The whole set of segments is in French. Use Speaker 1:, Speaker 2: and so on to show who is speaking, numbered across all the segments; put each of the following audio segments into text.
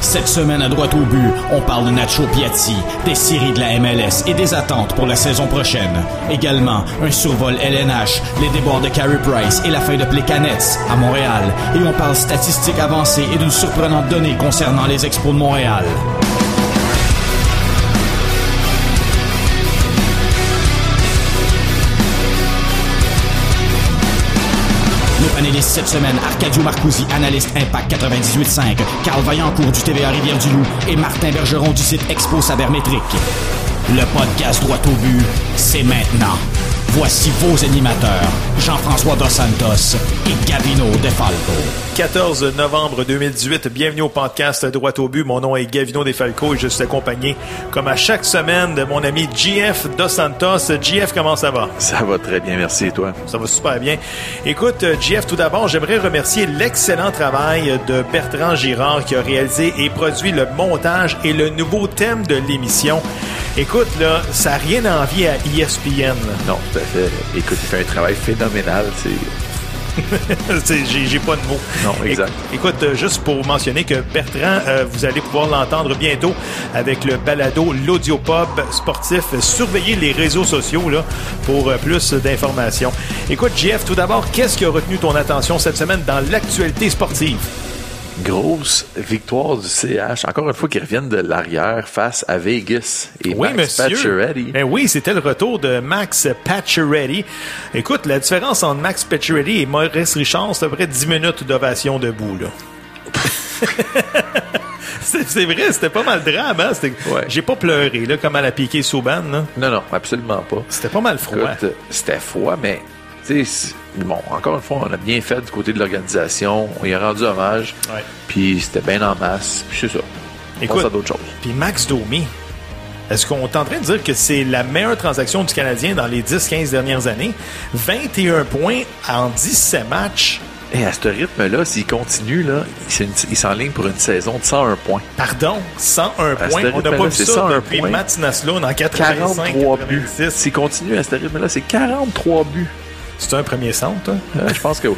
Speaker 1: Cette semaine à droite au but, on parle de Nacho Piatti, des séries de la MLS et des attentes pour la saison prochaine. Également, un survol LNH, les débords de Carey Price et la fin de Plekanec à Montréal. Et on parle statistiques avancées et d'une surprenante donnée concernant les expos de Montréal. Panélistes cette semaine, Arcadio Marcoussi, analyste Impact 98.5, Carl Vaillancourt du TVA Rivière-du-Loup et Martin Bergeron du site Expo Sabermétrique. Le podcast Droit au but, c'est maintenant. Voici vos animateurs, Jean-François Dos Santos et Gavino Defalco.
Speaker 2: 14 novembre 2018, bienvenue au podcast Droit au but. Mon nom est Gavino Defalco et je suis accompagné, comme à chaque semaine, de mon ami GF Dos Santos. GF, comment ça va?
Speaker 3: Ça va très bien, merci et toi?
Speaker 2: Ça va super bien. Écoute, GF, tout d'abord, j'aimerais remercier l'excellent travail de Bertrand Girard qui a réalisé et produit le montage et le nouveau thème de l'émission. Écoute, là, ça n'a rien envie à E ESPN.
Speaker 3: Non, à fait. Écoute, il fait un travail phénoménal.
Speaker 2: J'ai, pas de mots.
Speaker 3: Non, exact.
Speaker 2: Écoute, euh, juste pour mentionner que Bertrand, euh, vous allez pouvoir l'entendre bientôt avec le balado L'Audiopop sportif. Surveillez les réseaux sociaux là, pour euh, plus d'informations. Écoute, Jeff, tout d'abord, qu'est-ce qui a retenu ton attention cette semaine dans l'actualité sportive?
Speaker 3: Grosse victoire du CH. Encore une fois, qu'ils reviennent de l'arrière face à Vegas. Et
Speaker 2: oui,
Speaker 3: Max. Pacioretty.
Speaker 2: Ben oui, c'était le retour de Max Pacioretty. Écoute, la différence entre Max Pacioretty et Maurice Richard, c'est à peu près 10 minutes d'ovation debout, là. c'est vrai, c'était pas mal drame, hein?
Speaker 3: Ouais.
Speaker 2: J'ai pas pleuré, là, comme à la piqué Souban, là.
Speaker 3: Non, non, absolument pas.
Speaker 2: C'était pas mal froid.
Speaker 3: C'était froid, mais bon, encore une fois, on a bien fait du côté de l'organisation. On y a rendu hommage.
Speaker 2: Ouais.
Speaker 3: Puis c'était bien en masse. Puis c'est ça. On
Speaker 2: Écoute,
Speaker 3: à d'autres choses.
Speaker 2: Puis Max Domi, est-ce qu'on est en train de dire que c'est la meilleure transaction du Canadien dans les 10-15 dernières années? 21 points en 17 matchs.
Speaker 3: Et à ce rythme-là, s'il continue, là, il s'en- il s'enligne pour une saison de 101 points.
Speaker 2: Pardon, 101
Speaker 3: À
Speaker 2: points? On n'a pas vu ça
Speaker 3: 101
Speaker 2: depuis. Mats Naslund en 85
Speaker 3: 43 buts.
Speaker 2: 86.
Speaker 3: S'il continue à ce rythme-là, c'est 43 buts.
Speaker 2: C'est un premier centre, hein?
Speaker 3: Je pense que oui.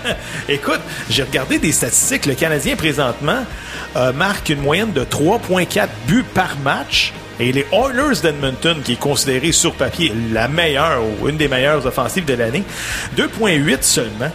Speaker 2: Écoute, j'ai regardé des statistiques. Le Canadien, présentement, euh, marque une moyenne de 3,4 buts par match. Et les Oilers d'Edmonton, qui est considéré sur papier la meilleure ou une des meilleures offensives de l'année, 2,8 seulement.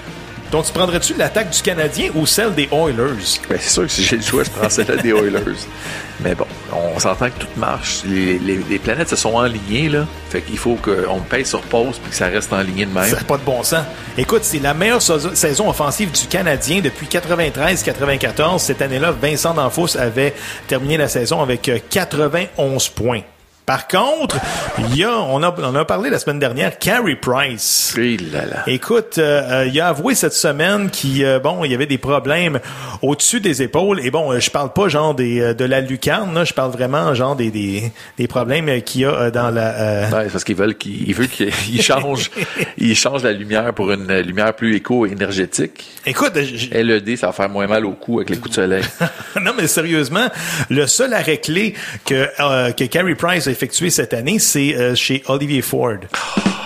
Speaker 2: Donc, tu prendrais-tu l'attaque du Canadien ou celle des Oilers?
Speaker 3: Ben, c'est sûr que si j'ai le choix, je prends celle-là des Oilers. Mais bon, on s'entend que tout marche. Les, les- les planètes se sont enlignées, là. Fait qu'il faut qu'on paye sur pause puis que ça reste enligné de même.
Speaker 2: Ça n'a pas de bon sens. Écoute, c'est la meilleure sa- saison offensive du Canadien depuis 93-94. Cette année-là, Vincent D'Anfos avait terminé la saison avec euh, 91 points. Par contre, il y a, on, a, on a parlé la semaine dernière, Carey Price.
Speaker 3: Et là là.
Speaker 2: Écoute, euh, euh, il a avoué cette semaine qu'il euh, bon, il y avait des problèmes au-dessus des épaules. Et bon, euh, je parle pas genre des de la lucarne, là, je parle vraiment genre des des, des problèmes qu'il y a dans la euh,
Speaker 3: Ouais, c'est parce qu'ils veulent qu'il il veut qu'il il change, il change la lumière pour une lumière plus éco-énergétique.
Speaker 2: Écoute,
Speaker 3: LED, ça va faire moins mal au cou avec les coups de soleil.
Speaker 2: non, mais sérieusement, le seul arrêt clé que, euh, que Carey Price a effectué cette année, c'est euh, chez Olivier Ford.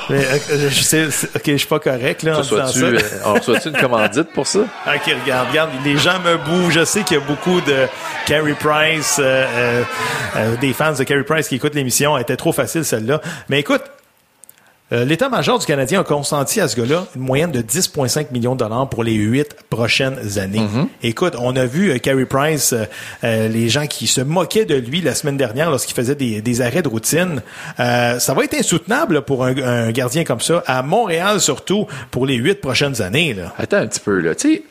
Speaker 2: Mais, euh, je sais, ok, je suis pas correct là en disant
Speaker 3: Reçois-tu,
Speaker 2: ça.
Speaker 3: euh, on reçoit-tu une commandite pour ça?
Speaker 2: Ok, regarde, regarde, les gens me bougent. Je sais qu'il y a beaucoup de Carey Price, euh, euh, euh, des fans de Carey Price qui écoutent l'émission. Elle était trop facile celle-là. Mais écoute, euh, l'état-major du Canadien a consenti à ce gars-là une moyenne de 10,5 millions de dollars pour les huit prochaines années. Écoute, on a vu euh, Carey Price, euh, euh, les gens qui se moquaient de lui la semaine dernière lorsqu'il faisait des, des arrêts de routine. Euh, ça va être insoutenable pour un, un gardien comme ça, à Montréal surtout, pour les huit prochaines années. Là.
Speaker 3: Attends un petit peu, là. Tu sais,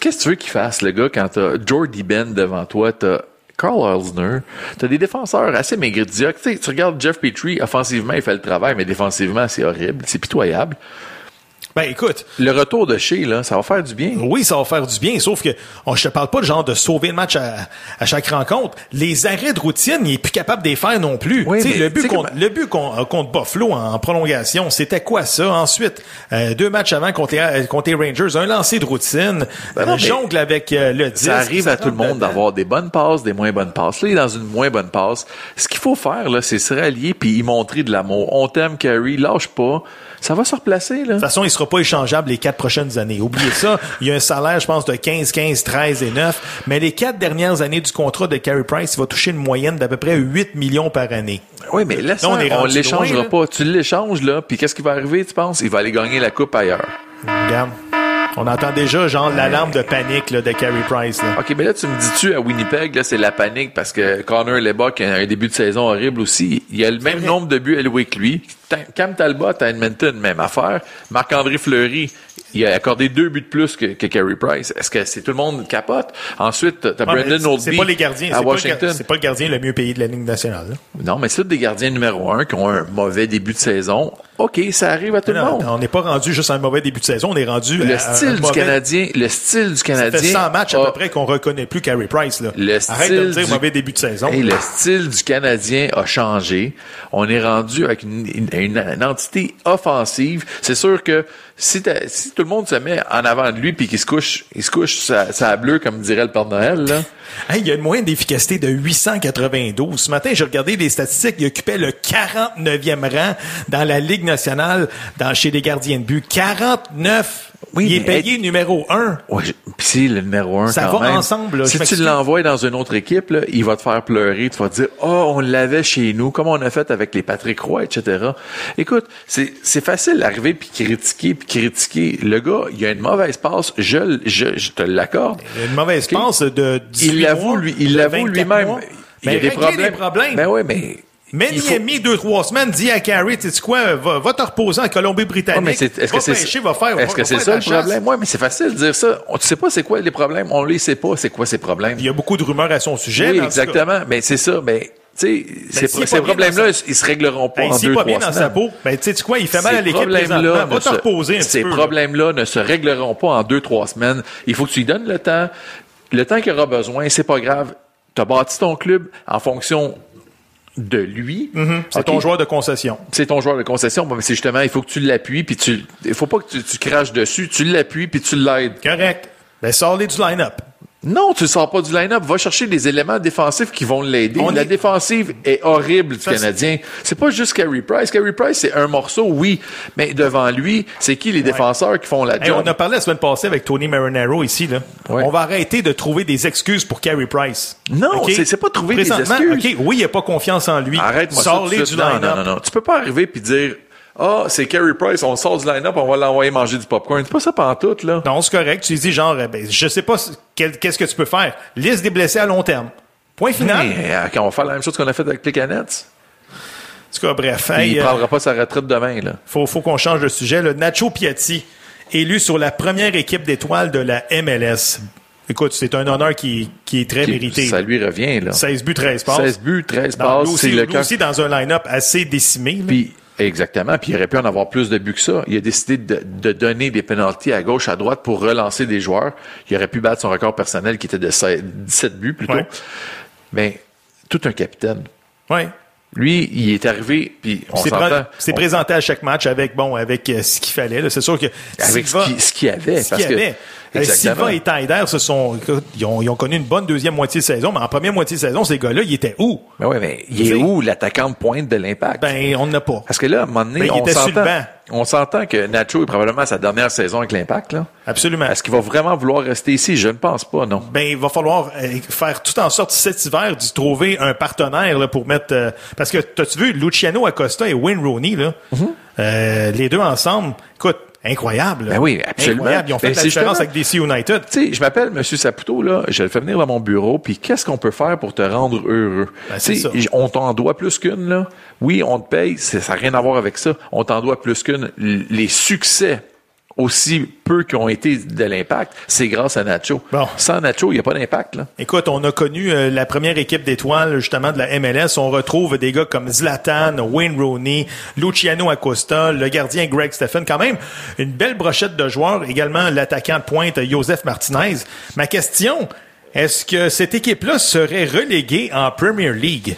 Speaker 3: qu'est-ce que tu veux qu'il fasse, le gars, quand t'as Jordy Ben devant toi, t'as Carl Eisner, t'as des défenseurs assez sais, tu regardes Jeff Petrie, offensivement, il fait le travail, mais défensivement, c'est horrible, c'est pitoyable.
Speaker 2: Ben écoute,
Speaker 3: Le retour de chez, là, ça va faire du bien.
Speaker 2: Oui, ça va faire du bien, sauf que on, je te parle pas de genre de sauver le match à, à chaque rencontre. Les arrêts de routine, il est plus capable de les faire non plus.
Speaker 3: Oui, mais
Speaker 2: le but, contre, le but con- contre Buffalo en prolongation, c'était quoi ça? Ensuite, euh, deux matchs avant contre les, euh, contre les Rangers, un lancer de routine,
Speaker 3: Ben non,
Speaker 2: euh, jongle avec euh, le 10.
Speaker 3: Ça arrive à tout le monde d'avoir des bonnes passes, des moins bonnes passes. Là, il est dans une moins bonne passe. Ce qu'il faut faire, là, c'est se rallier puis y montrer de l'amour. On t'aime, Carrie, lâche pas. Ça va se replacer, là.
Speaker 2: De toute façon, il sera sera pas échangeable les quatre prochaines années. Oubliez ça. Il y a un salaire, je pense, de 15, 15, 13 et 9. Mais les quatre dernières années du contrat de Carey Price, il va toucher une moyenne d'à peu près 8 millions par année.
Speaker 3: Oui, mais là,
Speaker 2: on
Speaker 3: on,
Speaker 2: rendu
Speaker 3: l'échangera pas. Tu l'échanges, là, puis qu'est-ce qui va arriver, tu penses? Il va aller gagner la coupe ailleurs.
Speaker 2: Regarde. On entend déjà, genre, l'alarme de panique là, de Carey Price. Là.
Speaker 3: OK, mais là, tu me dis-tu, à Winnipeg, là, c'est la panique parce que Connor Lebock a un début de saison horrible aussi. Il a le même
Speaker 2: vrai.
Speaker 3: nombre de buts alloués que lui. Cam Talbot à Edmonton, même affaire. Marc-André Fleury, il a accordé deux buts de plus que, que Carey Price. Est-ce que c'est tout le monde capote? Ensuite, t'as
Speaker 2: Ah,
Speaker 3: Brendan Oldby
Speaker 2: C'est pas les gardiens.
Speaker 3: à
Speaker 2: C'est pas, le
Speaker 3: Washington.
Speaker 2: c'est pas le gardien le mieux payé de la Ligue nationale. là.
Speaker 3: Non, mais c'est des gardiens numéro un qui ont un mauvais début de saison. OK, ça arrive à tout le
Speaker 2: Non,
Speaker 3: monde.
Speaker 2: on n'est pas rendu juste à un mauvais début de saison, on est rendu
Speaker 3: Le
Speaker 2: à un
Speaker 3: style du
Speaker 2: mauvais-
Speaker 3: Canadien, le style du
Speaker 2: Ça
Speaker 3: Canadien.
Speaker 2: fait 100 matchs à peu près qu'on reconnaît plus Carey Price. Là.
Speaker 3: Le
Speaker 2: Arrête de me
Speaker 3: style
Speaker 2: dire
Speaker 3: du-
Speaker 2: mauvais début de saison.
Speaker 3: Hey, le style du Canadien a changé. On est rendu avec une, une- une- une entité offensive. C'est sûr que si, si tout le monde se met en avant de lui puis qu'il se couche, il se couche sa, sa bleue comme dirait le Père Noël, là.
Speaker 2: Hey, il y a une moyenne d'efficacité de 892. Ce matin, j'ai regardé les statistiques. Il occupait le 49e rang dans la Ligue nationale dans, chez les gardiens de but. 49!
Speaker 3: Oui,
Speaker 2: il est payé numéro 1.
Speaker 3: Ouais, pis c'est le numéro un
Speaker 2: Ça
Speaker 3: quand
Speaker 2: va
Speaker 3: même.
Speaker 2: ensemble, là.
Speaker 3: Si tu l'envoies dans une autre équipe, là, il va te faire pleurer. Tu vas te dire, oh, on l'avait chez nous, comme on a fait avec les Patrick Roy, etc. Écoute, c'est, c'est facile d'arriver puis critiquer puis critiquer. Le gars, il a une mauvaise passe. Je, je, je te l'accorde.
Speaker 2: Une mauvaise passe de 18
Speaker 3: Il l'avoue, lui, il l'avoue
Speaker 2: 24
Speaker 3: lui-même. Il y a des problèmes.
Speaker 2: les problèmes.
Speaker 3: Ben ouais, mais.
Speaker 2: Mais
Speaker 3: il faut-
Speaker 2: Miami, deux, trois semaines, dit à Carey, tu sais quoi, va, va te reposer en Colombie-Britannique.
Speaker 3: Ouais, mais c'est, est-ce que c'est, c'est
Speaker 2: faire
Speaker 3: ça le problème? Ouais, mais c'est facile de dire ça. On, tu sais pas c'est quoi les problèmes. On les sait pas c'est quoi ces problèmes.
Speaker 2: Il y a beaucoup de rumeurs à son sujet.
Speaker 3: Oui, exactement. Mais c'est ça. Mais, tu sais, ces,
Speaker 2: est
Speaker 3: ces problèmes-là,
Speaker 2: dans
Speaker 3: ils se régleront pas
Speaker 2: Hey,
Speaker 3: en
Speaker 2: est
Speaker 3: deux,
Speaker 2: pas
Speaker 3: trois
Speaker 2: bien dans
Speaker 3: semaines.
Speaker 2: sa peau, ben, tu sais quoi, il fait mal à l'équipe présentement. Va
Speaker 3: ne
Speaker 2: te
Speaker 3: se-
Speaker 2: reposer un
Speaker 3: Ces problèmes-là ne se régleront pas en deux, trois semaines. Il faut que tu lui donnes le temps. Le temps qu'il aura besoin, c'est pas grave. Tu as bâti ton club en fonction de lui.
Speaker 2: Mhm. C'est ton joueur de concession.
Speaker 3: c'est ton joueur de concession, Bon, mais c'est justement, il faut que tu l'appuies, puis tu, il faut pas que tu, tu craches dessus, tu l'appuies, puis tu l'aides.
Speaker 2: Correct. Ben, sors-les du line-up.
Speaker 3: Non, tu ne sors pas du line-up. Va chercher des éléments défensifs qui vont l'aider. La
Speaker 2: est-
Speaker 3: défensive est horrible du
Speaker 2: Ça,
Speaker 3: Canadien. C'est pas juste Carey Price. Carey Price, c'est un morceau, oui. Mais devant lui, c'est qui les défenseurs qui font la
Speaker 2: Hey,
Speaker 3: job?
Speaker 2: on a parlé la semaine passée avec Tony Marinaro ici. Là.
Speaker 3: Ouais.
Speaker 2: On va arrêter de trouver des excuses pour Carey Price.
Speaker 3: Non, c'est- pas trouver des excuses.
Speaker 2: Oui, il n'y a pas confiance en lui.
Speaker 3: Arrête-moi
Speaker 2: Sors-les
Speaker 3: de
Speaker 2: du line-up.
Speaker 3: non, non, non. Tu peux pas arriver puis dire, ah, c'est Carey Price, on sort du line-up, on va l'envoyer manger du popcorn. C'est pas ça pantoute, là.
Speaker 2: Non, c'est correct. Tu dis genre, eh ben, je sais pas qu'est-ce que tu peux faire. Liste des blessés à long terme. Point final.
Speaker 3: Mais, euh, quand on va faire la même chose qu'on a fait avec les canettes,
Speaker 2: En tout cas, bref.
Speaker 3: il
Speaker 2: euh,
Speaker 3: prendra pas sa retraite demain, là.
Speaker 2: faut, faut qu'on change de sujet. Le Nacho Piatti, élu sur la première équipe d'étoiles de la MLS. Écoute, c'est un honneur qui, qui est très mérité.
Speaker 3: Ça lui revient, là.
Speaker 2: 16 buts, 13 passes.
Speaker 3: 16 buts, 13
Speaker 2: Dans-
Speaker 3: passes,
Speaker 2: lui
Speaker 3: c'est
Speaker 2: aussi,
Speaker 3: le
Speaker 2: lui
Speaker 3: cas.
Speaker 2: aussi dans un line-up assez décimé. là.
Speaker 3: Puis, exactement. Puis, il aurait pu en avoir plus de buts que ça. Il a décidé de, de donner des pénalties à gauche, à droite pour relancer des joueurs. Il aurait pu battre son record personnel qui était de 16 17 buts plutôt.
Speaker 2: Ouais.
Speaker 3: Mais, tout un capitaine.
Speaker 2: Ouais.
Speaker 3: Lui, il est arrivé, puis on s'entend.
Speaker 2: c'est présenté à chaque match avec bon avec euh, ce qu'il fallait. C'est sûr que
Speaker 3: Avec
Speaker 2: Silva-
Speaker 3: ce qu'il- y avait,
Speaker 2: ce
Speaker 3: parce que-
Speaker 2: Silva et Tyder se sont ils ont, ils ont connu une bonne deuxième moitié de saison, mais en première moitié de saison, ces gars-là, ils étaient où?
Speaker 3: Mais ouais, mais il est où l'attaquant de pointe de l'impact?
Speaker 2: Ben, on n'a pas.
Speaker 3: Parce que là, à un moment donné,
Speaker 2: Ben,
Speaker 3: on s'entend, on s'entend que Nacho est probablement à sa dernière saison avec l'impact, là.
Speaker 2: Absolument.
Speaker 3: Est-ce qu'il va vraiment vouloir rester ici? Je ne pense pas, non.
Speaker 2: Ben, il va falloir euh, faire tout en sorte cet hiver d'y trouver un partenaire là, pour mettre. euh, parce que t'as-tu vu Luciano Acosta et Wayne Rooney là, euh, les deux ensemble. Écoute, incroyable.
Speaker 3: Ben oui, absolument.
Speaker 2: Incroyable. Ils ont fait
Speaker 3: Ben,
Speaker 2: la différence avec DC United.
Speaker 3: Tu sais, je m'appelle Monsieur Saputo, là, je le fais venir dans mon bureau, puis qu'est-ce qu'on peut faire pour te rendre heureux?
Speaker 2: Ben, c'est ça.
Speaker 3: on t'en doit plus qu'une, là. Oui, on te paye, ça n'a rien à voir avec ça. On t'en doit plus qu'une. Les succès, aussi peu qui ont été de l'impact, c'est grâce à Nacho.
Speaker 2: Bon.
Speaker 3: Sans Nacho, il n'y a pas d'impact, là.
Speaker 2: Écoute, on a connu euh, la première équipe d'étoiles justement de la MLS. On retrouve des gars comme Zlatan, Wayne Rooney, Luciano Acosta, le gardien Greg Stephen. Quand même, une belle brochette de joueurs. Également l'attaquant de pointe Joseph Martinez. Ma question, est-ce que cette équipe-là serait reléguée en Premier League?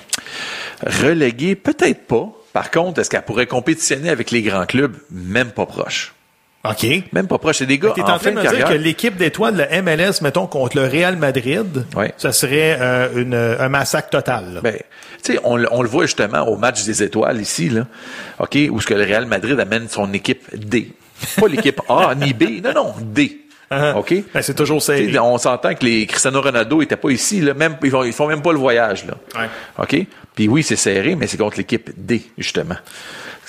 Speaker 3: Relégué, peut-être pas. Par contre, est-ce qu'elle pourrait compétitionner avec les grands clubs? Même pas proche.
Speaker 2: OK.
Speaker 3: Même pas proche. C'est des gars
Speaker 2: Tu es
Speaker 3: en,
Speaker 2: en train de me dire
Speaker 3: carrière.
Speaker 2: que l'équipe d'étoiles de la MLS, mettons, contre le Real Madrid,
Speaker 3: Ouais.
Speaker 2: ça serait euh, une, un massacre total.
Speaker 3: Ben, tu sais, on, le- on le voit justement au match des étoiles ici, là, OK, où ce que le Real Madrid amène son équipe D. Pas l'équipe A ni B. Non, non, D.
Speaker 2: Uh-huh.
Speaker 3: OK?
Speaker 2: Ben, c'est toujours.
Speaker 3: T'sais, On s'entend que les Cristiano Ronaldo étaient pas ici, là, même, ils, font, ils font même pas le voyage, là.
Speaker 2: Ouais.
Speaker 3: OK? Puis oui, c'est serré, mais c'est contre l'équipe D, justement.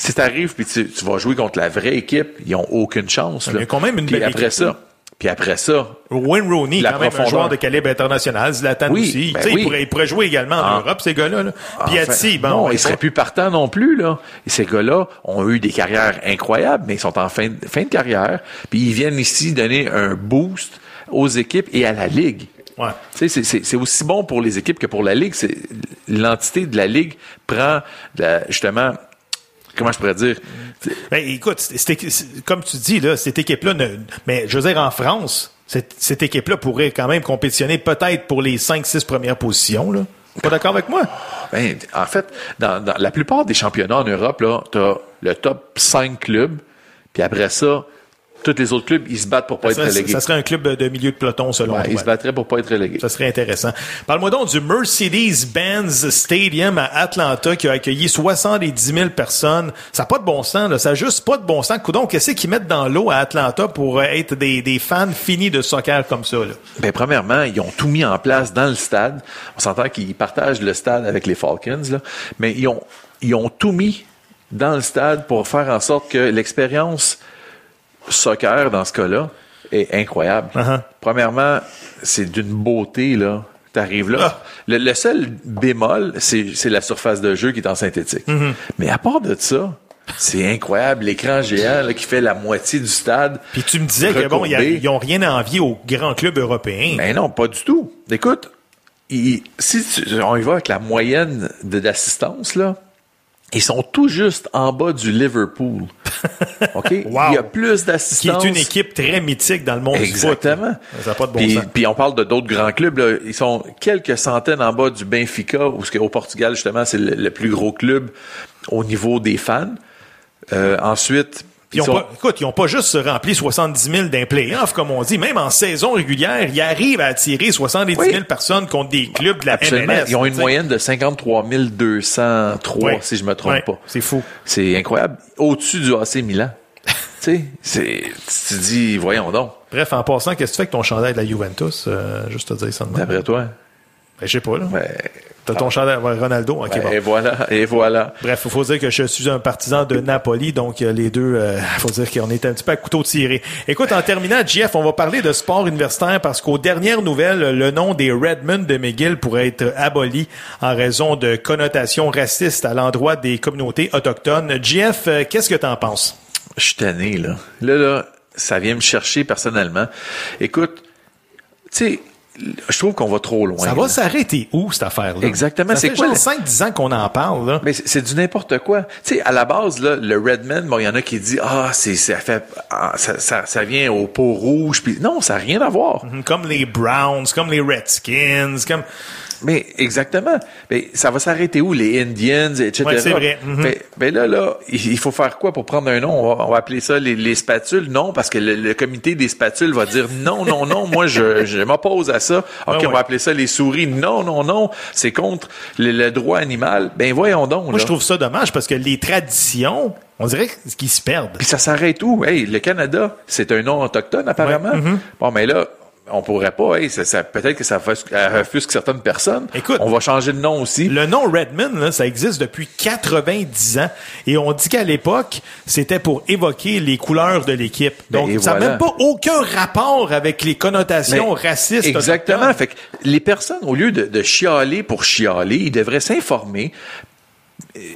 Speaker 3: Si t'arrives puis tu, tu vas jouer contre la vraie équipe, ils ont aucune chance, là.
Speaker 2: Il y a quand même une belle
Speaker 3: après
Speaker 2: équipe,
Speaker 3: ça, puis après ça,
Speaker 2: Wayne Rooney,
Speaker 3: La
Speaker 2: quand même un
Speaker 3: profondeur.
Speaker 2: joueur de calibre international. Zlatan
Speaker 3: Oui,
Speaker 2: aussi.
Speaker 3: ben
Speaker 2: Tu sais,
Speaker 3: oui.
Speaker 2: il, pourrait, il pourrait jouer également en
Speaker 3: Ah.
Speaker 2: Europe, ces gars-là. Là. Piatti,
Speaker 3: Enfin,
Speaker 2: bon.
Speaker 3: non,
Speaker 2: ouais,
Speaker 3: ils seraient plus partants non plus, là. Et ces gars-là ont eu des carrières incroyables, mais ils sont en fin de, fin de carrière. Puis ils viennent ici donner un boost aux équipes et à la Ligue.
Speaker 2: Ouais.
Speaker 3: Tu sais, c'est- aussi bon pour les équipes que pour la Ligue. L'entité de la Ligue prend, la- justement, comment je pourrais dire,
Speaker 2: Ben, écoute, comme tu dis, là, cette équipe-là, ne- mais je veux dire, en France, cette, cette équipe-là pourrait quand même compétitionner peut-être pour les 5-6 premières positions. Là. Pas d'accord avec moi?
Speaker 3: Ben, en fait, dans, dans la plupart des championnats en Europe, là, t'as le top 5 clubs, puis après ça, tous les autres clubs, ils se battent pour pas
Speaker 2: Ça
Speaker 3: être relégués.
Speaker 2: ça serait un club de milieu de peloton, selon
Speaker 3: Ouais,
Speaker 2: toi.
Speaker 3: ils se battraient pour pas être relégués.
Speaker 2: Ça serait intéressant. Parle-moi donc du Mercedes-Benz Stadium à Atlanta qui a accueilli 70 000 personnes. Ça n'a pas de bon sens, là. Ça n'a juste pas de bon sens. Coudon, qu'est-ce qu'ils mettent dans l'eau à Atlanta pour euh, être des, des fans finis de soccer comme ça, là?
Speaker 3: Ben, premièrement, ils ont tout mis en place dans le stade. On s'entend qu'ils partagent le stade avec les Falcons, là. Mais ils ont, ils ont tout mis dans le stade pour faire en sorte que l'expérience soccer, dans ce cas-là, est incroyable.
Speaker 2: Uh-huh.
Speaker 3: Premièrement, c'est d'une beauté, là. T'arrives là.
Speaker 2: Ah.
Speaker 3: Le, le seul bémol, c'est la surface de jeu qui est en synthétique.
Speaker 2: Mm-hmm.
Speaker 3: Mais à part de ça, c'est incroyable. L'écran géant là, qui fait la moitié du stade.
Speaker 2: Puis tu me disais que bon,
Speaker 3: recourbé.
Speaker 2: ils n'ont rien à envier aux grands clubs européens.
Speaker 3: Ben non, pas du tout. Écoute, il- si tu- on y va avec la moyenne de- d'assistance, là, ils sont tout juste en bas du Liverpool. OK?
Speaker 2: Wow.
Speaker 3: Il y a plus
Speaker 2: qui
Speaker 3: d'assistance.
Speaker 2: est une équipe très mythique dans le monde du foot.
Speaker 3: Exactement.
Speaker 2: Ça n'a pas de bon
Speaker 3: puis,
Speaker 2: sens.
Speaker 3: puis on parle de d'autres grands clubs. Là. Ils sont quelques centaines en bas du Benfica, où au Portugal, justement, c'est le, le plus gros club au niveau des fans. Euh, ensuite,
Speaker 2: Ils ont
Speaker 3: sont-
Speaker 2: pas, écoute, ils n'ont pas juste rempli 70 000 d'un playoff, comme on dit. Même en saison régulière, ils arrivent à attirer 70 000
Speaker 3: Oui.
Speaker 2: personnes contre des clubs de la
Speaker 3: Absolument.
Speaker 2: MLS.
Speaker 3: Ils ont une moyenne de 53 203,
Speaker 2: Ouais.
Speaker 3: si je me trompe pas.
Speaker 2: C'est fou.
Speaker 3: C'est incroyable. Au-dessus du AC Milan. tu sais, tu te dis, voyons donc,
Speaker 2: Bref, en passant, qu'est-ce que tu fais avec ton chandail de la Juventus? Euh, juste te dire ça de
Speaker 3: d'après toi.
Speaker 2: Ben, je sais pas, là.
Speaker 3: Ben,
Speaker 2: T'as ton chandail Ronaldo? Ok,
Speaker 3: ben,
Speaker 2: bon.
Speaker 3: Et voilà, et voilà.
Speaker 2: Bref, il faut dire que je suis un partisan de Napoli, donc euh, les deux, il faut dire qu'on est un petit peu à couteau tiré. Écoute, en terminant, Jeff, on va parler de sport universitaire parce qu'aux dernières nouvelles, le nom des Redmond de McGill pourrait être aboli en raison de connotations racistes à l'endroit des communautés autochtones. Jeff, euh, qu'est-ce que t'en penses?
Speaker 3: Je suis tanné, là. Là, là, ça vient me chercher personnellement. Écoute, tu sais, je trouve qu'on va trop loin.
Speaker 2: Ça va s'arrêter où, cette affaire-là?
Speaker 3: Exactement,
Speaker 2: Ça
Speaker 3: c'est
Speaker 2: fait
Speaker 3: quoi
Speaker 2: genre
Speaker 3: le-
Speaker 2: 5-10 ans qu'on en parle, là.
Speaker 3: Mais c'est du n'importe quoi. Tu sais, à la base, là, le Redman, bon, il y en a qui disent, ah, c'est, ça fait, ah, ça, ça, ça vient au pot rouge, puis non, ça n'a rien à voir.
Speaker 2: Comme les Browns, comme les Redskins, comme...
Speaker 3: Mais exactement. Mais ça va s'arrêter où? Les Indians, etc.
Speaker 2: Ouais, c'est vrai. Mhm.
Speaker 3: mais, mais là, là, il il faut faire quoi pour prendre un nom? On va, on va appeler ça les, les spatules? Non, parce que le, le comité des spatules va dire non, non, non. moi, je, je m'oppose à ça. Ok,
Speaker 2: Ah
Speaker 3: on va appeler ça les souris. Non, non, non. C'est contre le, le droit animal. Ben voyons donc.
Speaker 2: Moi,
Speaker 3: là.
Speaker 2: je trouve ça dommage parce que les traditions, on dirait qu'ils se perdent.
Speaker 3: Puis ça s'arrête où? Hey, le Canada, c'est un nom autochtone, apparemment.
Speaker 2: Ouais, mhm.
Speaker 3: Bon, mais là, on pourrait pas, hey, ça, ça- peut-être que ça offusque certaines personnes.
Speaker 2: Écoute,
Speaker 3: on va changer de nom aussi.
Speaker 2: Le nom Redmond, là, ça existe depuis 90 ans. Et on dit qu'à l'époque, c'était pour évoquer les couleurs de l'équipe.
Speaker 3: Ben,
Speaker 2: Donc, ça n'a
Speaker 3: voilà.
Speaker 2: même pas aucun rapport avec les connotations
Speaker 3: Mais
Speaker 2: racistes.
Speaker 3: Exactement. Fait que les personnes, au lieu de, de chialer pour chialer, ils devraient s'informer.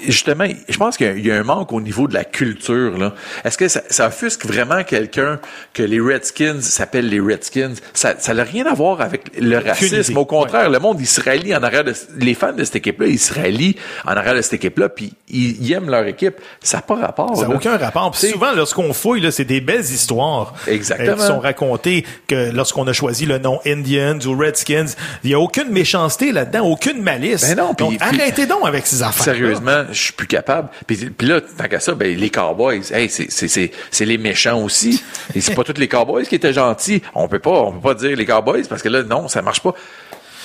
Speaker 3: Justement, je pense qu'il y a- un manque au niveau de la culture. là. Est-ce que ça, ça offusque vraiment quelqu'un que les Redskins s'appellent les Redskins? Ça ça n'a rien à voir avec le racisme. Au contraire, le monde, il se rallie en arrière de... Les fans de cette équipe-là, ils se rallient en arrière de cette équipe-là, puis ils, ils aiment leur équipe. Ça n'a pas rapport.
Speaker 2: Ça n'a aucun rapport.
Speaker 3: T'sais-
Speaker 2: souvent, lorsqu'on fouille, là, c'est des belles histoires
Speaker 3: Exactement.
Speaker 2: euh, qui sont racontées que lorsqu'on a choisi le nom Indians ou Redskins, il n'y a aucune méchanceté là-dedans, aucune malice.
Speaker 3: Ben non,
Speaker 2: Donc,
Speaker 3: puis-
Speaker 2: arrêtez donc avec ces affaires.
Speaker 3: Sérieusement, je suis plus capable. Puis, puis là, tant qu'à ça, ben, les cowboys, hey, c'est, c'est, c'est, c'est les méchants aussi. Et c'est pas tous les cowboys qui étaient gentils. On peut pas, on peut pas dire les cowboys parce que là, non, ça marche pas.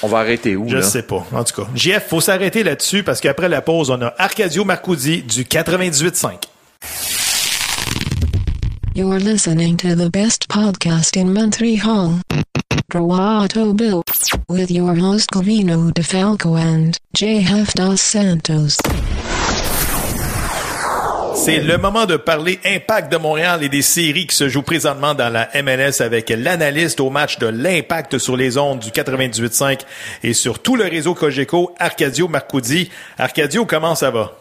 Speaker 3: On va arrêter où,
Speaker 2: Je
Speaker 3: là?
Speaker 2: sais pas. En tout cas, JF, faut s'arrêter là-dessus parce qu'après la pause, on a Arcadio Marcoudi du 98.5.
Speaker 4: You're listening to the best podcast in Montreal. DeFalco Santos.
Speaker 2: C'est le moment de parler Impact de Montréal et des séries qui se jouent présentement dans la MLS avec l'analyste au match de l'Impact sur les ondes du 98.5 et sur tout le réseau Cogeco, Arcadio Marcoudi. Arcadio, comment ça va?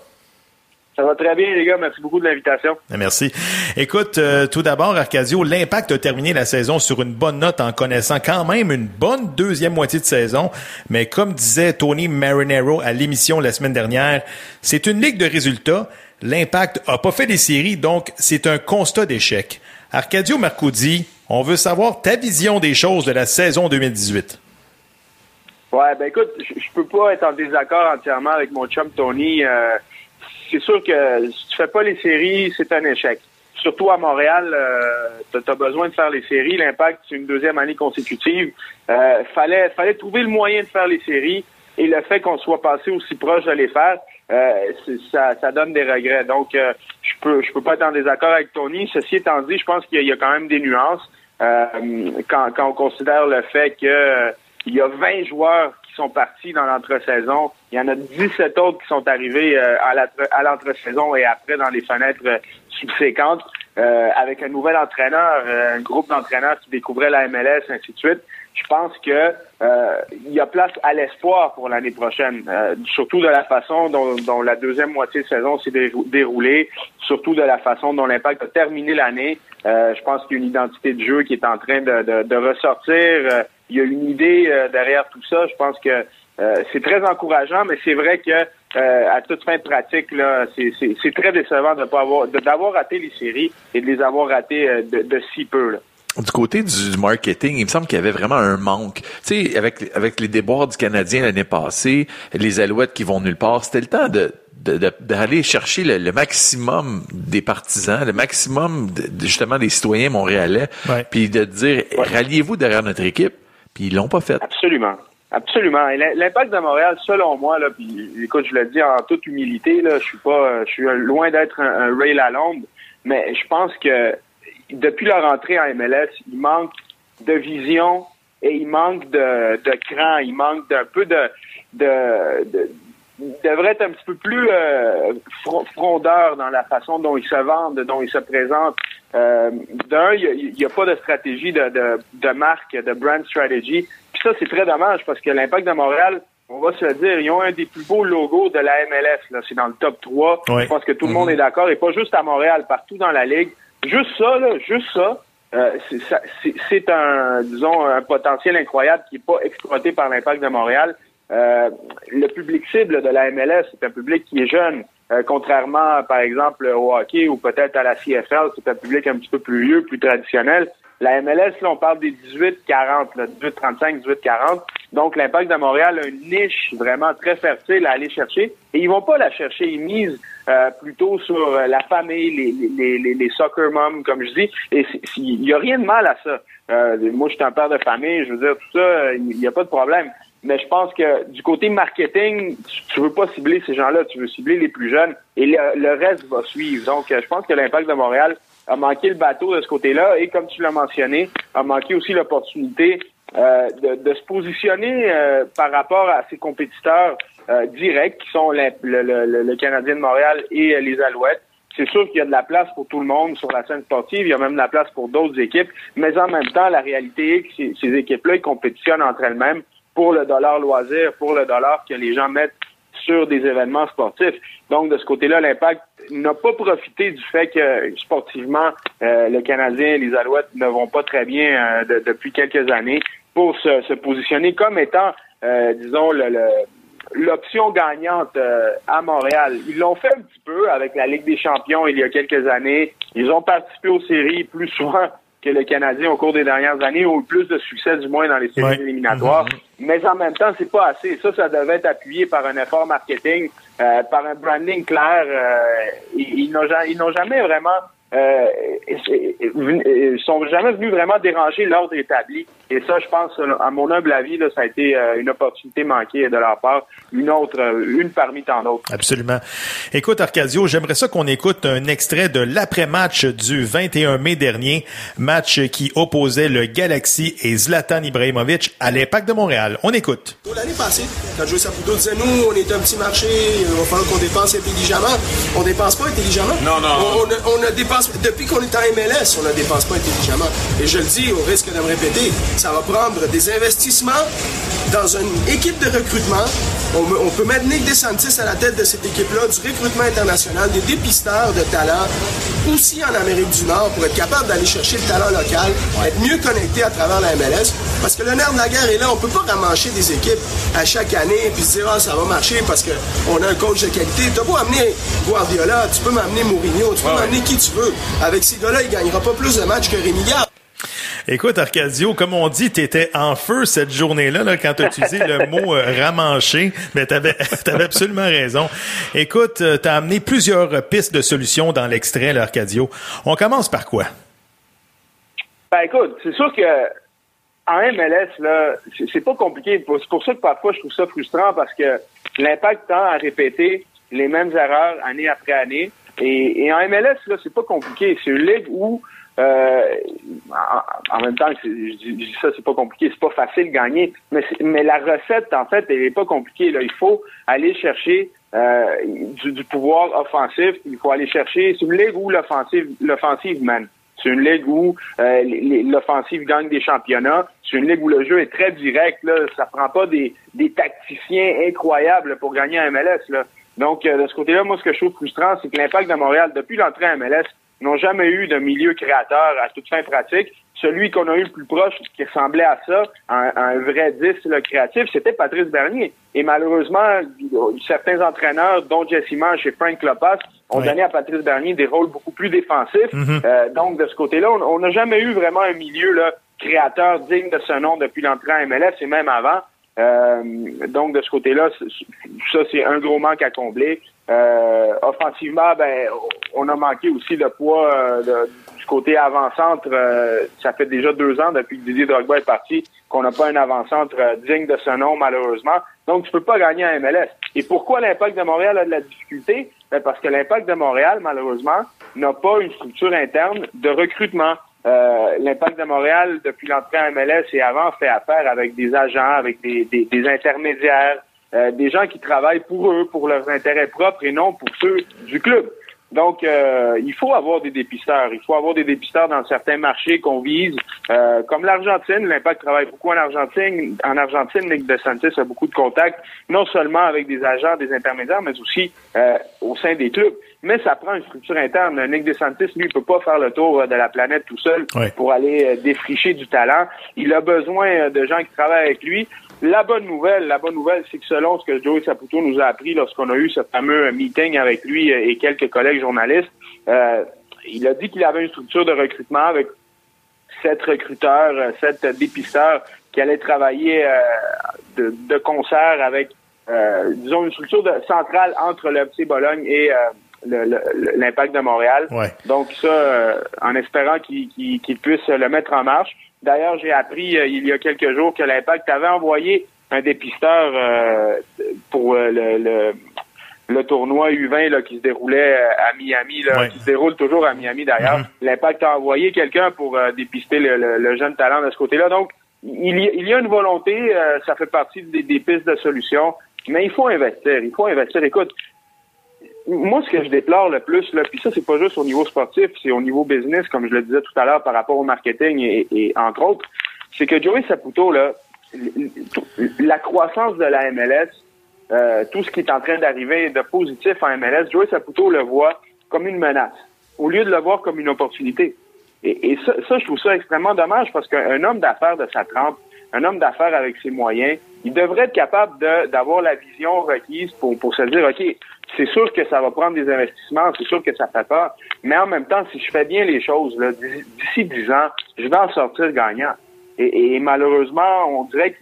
Speaker 5: Ça va très bien, les gars. Merci beaucoup de l'invitation.
Speaker 2: Merci. Écoute, euh, tout d'abord, Arcadio, l'Impact a terminé la saison sur une bonne note en connaissant quand même une bonne deuxième moitié de saison. Mais comme disait Tony Marinero à l'émission la semaine dernière, c'est une ligue de résultats. L'Impact a pas fait des séries, donc c'est un constat d'échec. Arcadio Marcoudi, on veut savoir ta vision des choses de la saison 2018.
Speaker 5: Ouais, ben écoute, je, je peux pas être en désaccord entièrement avec mon chum Tony. Euh, c'est sûr que si tu fais pas les séries, c'est un échec. Surtout à Montréal, euh, tu as besoin de faire les séries. L'impact, c'est une deuxième année consécutive. Euh, fallait, fallait trouver le moyen de faire les séries et le fait qu'on soit passé aussi proche de les faire, euh, ça, ça donne des regrets. Donc, euh, je peux, je peux pas être en désaccord avec Tony. Ceci étant dit, je pense qu'il y, a quand même des nuances euh, quand, quand on considère le fait que euh, il y a 20 joueurs sont partis dans l'entre-saison. Il y en a 17 autres qui sont arrivés euh, à l'entre-saison et après dans les fenêtres euh, subséquentes. Euh, avec un nouvel entraîneur, un groupe d'entraîneurs qui découvrait la MLS, ainsi de suite. Je pense que il y a place à l'espoir pour l'année prochaine, surtout de la façon dont, la deuxième moitié de saison s'est déroulée, surtout de la façon dont l'impact a terminé l'année. Je pense qu'il y a une identité de jeu qui est en train de ressortir. Il y a une idée derrière tout ça. Je pense que c'est très encourageant, mais c'est vrai que euh, à toute fin de pratique, là, c'est très décevant de pas avoir, d'avoir raté les séries et de les avoir ratées euh, de, de, si peu. Là.
Speaker 3: Du côté du marketing, il me semble qu'il y avait vraiment un manque. Tu sais, avec, avec les déboires du Canadien l'année passée, les Alouettes qui vont nulle part, c'était le temps de d'aller chercher le, le, maximum des partisans, le maximum de, justement des citoyens montréalais,
Speaker 2: ouais.
Speaker 3: puis de dire ouais. ralliez-vous derrière notre équipe, puis ils l'ont pas fait.
Speaker 5: Absolument. Absolument. Et l'impact de Montréal, selon moi, là, puis écoute, je le dis en toute humilité, là, je suis pas, je suis loin d'être un, un Ray Lalonde, mais je pense que depuis leur entrée en MLS, il manque de vision et il manque de, de cran, il manque d'un peu de, de, de devrait être un petit peu plus euh, frondeur dans la façon dont ils se vendent, dont ils se présentent. Euh, D'un, il n'y a, a, pas de stratégie de, de, de, marque, de brand strategy. Puis ça, c'est très dommage parce que l'impact de Montréal, on va se le dire, ils ont un des plus beaux logos de la MLS. C'est dans le top 3.
Speaker 2: Oui.
Speaker 5: Je pense que tout le
Speaker 2: -hmm.
Speaker 5: monde est d'accord. Et pas juste à Montréal, partout dans la Ligue. Juste ça, là, juste ça, euh, c'est un, disons, un potentiel incroyable qui n'est pas exploité par l'impact de Montréal. Euh, le public cible de la MLS, c'est un public qui est jeune. Euh, contrairement, par exemple, au hockey ou peut-être à la CFL, c'est un public un petit peu plus vieux, plus traditionnel. La MLS, là, on parle des 18-40, 18-35, 18-40. Donc, l'impact de Montréal a une niche vraiment très fertile à aller chercher. Et ils vont pas la chercher. Ils misent euh, plutôt sur la famille, les, les, les, les soccer moms, comme je dis. Et il y a rien de mal à ça. Euh, moi, je suis un père de famille. Je veux dire, tout ça, il n'y a pas de problème. Mais je pense que du côté marketing, tu, tu veux pas cibler ces gens-là, tu veux cibler les plus jeunes et le, le reste va suivre. Donc, je pense que l'impact de Montréal a manqué le bateau de ce côté-là et, comme tu l'as mentionné, a manqué aussi l'opportunité euh, de, de, se positionner euh, par rapport à ses compétiteurs euh, directs qui sont le, le, le, le, Canadien de Montréal et les Alouettes. C'est sûr qu'il y a de la place pour tout le monde sur la scène sportive, il y a même de la place pour d'autres équipes, mais en même temps, la réalité est que ces, ces équipes-là, ils compétitionnent entre elles-mêmes pour le dollar loisir, pour le dollar que les gens mettent sur des événements sportifs. Donc, de ce côté-là, l'impact n'a pas profité du fait que sportivement, euh, le Canadien et les Alouettes ne vont pas très bien euh, de, depuis quelques années pour se, positionner comme étant, euh, disons, l'option gagnante à Montréal. Ils l'ont fait un petit peu avec la Ligue des champions il y a quelques années. Ils ont participé aux séries plus souvent que le Canadien au cours des dernières années ont eu plus de succès du moins dans les séries
Speaker 2: ouais.
Speaker 5: éliminatoires. Mm -hmm. Mais en même temps, c'est pas assez. Ça, ça devait être appuyé par un effort marketing, euh, par un branding clair. Euh, ils, ils n'ont jamais vraiment euh, ils sont jamais venus vraiment déranger l'ordre établi. Et ça, je pense, à mon humble avis, là, ça a été euh, une opportunité manquée de leur part, une autre, euh, une parmi tant d'autres.
Speaker 2: Absolument. Écoute, Arcadio, j'aimerais ça qu'on écoute un extrait de l'après-match du 21 mai dernier, match qui opposait le Galaxy et Zlatan Ibrahimovic à l'Impact de Montréal. On écoute.
Speaker 6: L'année passée, quand Joey Saputo disait, nous, on est un petit marché, il va falloir qu'on dépense intelligemment. On dépense pas intelligemment.
Speaker 7: Non, non.
Speaker 6: On, on, a dépense, depuis qu'on est en MLS, on ne dépense pas intelligemment. Et je le dis au risque de me répéter, ça va prendre des investissements dans une équipe de recrutement. On, peut mettre Nick DeSantis à la tête de cette équipe-là, du recrutement international, des dépisteurs de talent, aussi en Amérique du Nord, pour être capable d'aller chercher le talent local, être mieux connecté à travers la MLS. Parce que le nerf de la guerre est là. On peut pas ramancher des équipes à chaque année puis se dire, ah, ça va marcher parce qu'on a un coach de qualité. Tu pas amener Guardiola, tu peux m'amener Mourinho, tu peux m'amener qui tu veux. Avec ces gars-là, il gagnera pas plus de matchs que Rémi Gard.
Speaker 2: Écoute, Arcadio, comme on dit, tu étais en feu cette journée-là là, quand tu as utilisé le mot euh, ramancher, mais tu avais, absolument raison. Écoute, euh, tu as amené plusieurs pistes de solutions dans l'extrait, là, Arcadio. On commence par quoi?
Speaker 5: Ben écoute, c'est sûr que en MLS, là, c'est pas compliqué. C'est pour ça que parfois je trouve ça frustrant parce que l'impact tend à répéter les mêmes erreurs année après année. Et, et en MLS, là, c'est pas compliqué. C'est une ligue où euh, en, même temps, je dis, ça, c'est pas compliqué, c'est pas facile de gagner, mais, mais la recette, en fait, elle est pas compliquée. Là. Il faut aller chercher euh, du, pouvoir offensif, il faut aller chercher. C'est une ligue où l'offensive, l'offensive mène. C'est une ligue où euh, l'offensive gagne des championnats. C'est une ligue où le jeu est très direct. Là. Ça prend pas des, des tacticiens incroyables pour gagner un MLS. Là. Donc, de ce côté-là, moi, ce que je trouve frustrant, c'est que l'impact de Montréal, depuis l'entrée à MLS, n'ont jamais eu de milieu créateur à toute fin pratique. Celui qu'on a eu le plus proche, qui ressemblait à ça, un, un vrai 10 le créatif, c'était Patrice Bernier. Et malheureusement, certains entraîneurs, dont Jesse Marsh et Frank Lopas, ont donné à Patrice Bernier des rôles beaucoup plus défensifs. Mm-hmm. euh, donc, de ce côté-là, on n'a jamais eu vraiment un milieu là, créateur digne de ce nom depuis l'entrée à MLS et même avant. Euh, donc, de ce côté-là, ça, c'est un gros manque à combler. Euh, offensivement, ben, on a manqué aussi de poids euh, du côté avant-centre. Euh, ça fait déjà deux ans depuis que Didier Drogba est parti qu'on n'a pas un avant-centre digne de ce nom, malheureusement. Donc, tu peux pas gagner un MLS. Et pourquoi l'impact de Montréal a de la difficulté? Ben, parce que l'impact de Montréal, malheureusement, n'a pas une structure interne de recrutement. L'impact de Montréal, depuis l'entrée en MLS et avant, fait affaire avec des agents, avec des, des intermédiaires, euh, des gens qui travaillent pour eux, pour leurs intérêts propres et non pour ceux du club. Donc, euh, il faut avoir des dépisteurs. Il faut avoir des dépisteurs dans certains marchés qu'on vise, euh, comme l'Argentine. L'Impact travaille beaucoup en Argentine. En Argentine, Nick DeSantis a beaucoup de contacts, non seulement avec des agents, des intermédiaires, mais aussi au sein des clubs. Mais ça prend une structure interne. Nick DeSantis, lui, il peut pas faire le tour de la planète tout seul pour aller défricher du talent. Il a besoin de gens qui travaillent avec lui. La bonne nouvelle, la bonne nouvelle, c'est que selon ce que Joey Saputo nous a appris lorsqu'on a eu ce fameux meeting avec lui et quelques collègues journalistes, euh, il a dit qu'il avait une structure de recrutement avec sept recruteurs, euh, sept dépisteurs qui allaient travailler euh, de, concert avec, disons, une structure centrale entre le FC Bologne et l'impact de Montréal. Donc ça, en espérant qu'il puisse le mettre en marche. D'ailleurs, j'ai appris euh, il y a quelques jours que l'Impact avait envoyé un dépisteur euh, pour euh, le, le, tournoi U20 là, qui se déroulait à Miami, là, qui se déroule toujours à Miami d'ailleurs. Mm-hmm. L'Impact a envoyé quelqu'un pour dépister le, jeune talent de ce côté-là. Donc, il y, il y a une volonté, ça fait partie des, des pistes de solutions, mais il faut investir. Il faut investir. Écoute, moi, ce que je déplore le plus, là, puis ça, c'est pas juste au niveau sportif, c'est au niveau business, comme je le disais tout à l'heure, par rapport au marketing et, entre autres, c'est que Joey Saputo, là, la croissance de la MLS, euh, tout ce qui est en train d'arriver de positif en MLS, Joey Saputo le voit comme une menace, au lieu de le voir comme une opportunité. Et, ça, ça, je trouve ça extrêmement dommage parce qu'un homme d'affaires de sa trempe, un homme d'affaires avec ses moyens, il devrait être capable d'avoir la vision requise pour, pour se dire, OK, c'est sûr que ça va prendre des investissements, c'est sûr que ça fait peur, mais en même temps, si je fais bien les choses, d'ici dix ans, je vais en sortir gagnant. Et, malheureusement, on dirait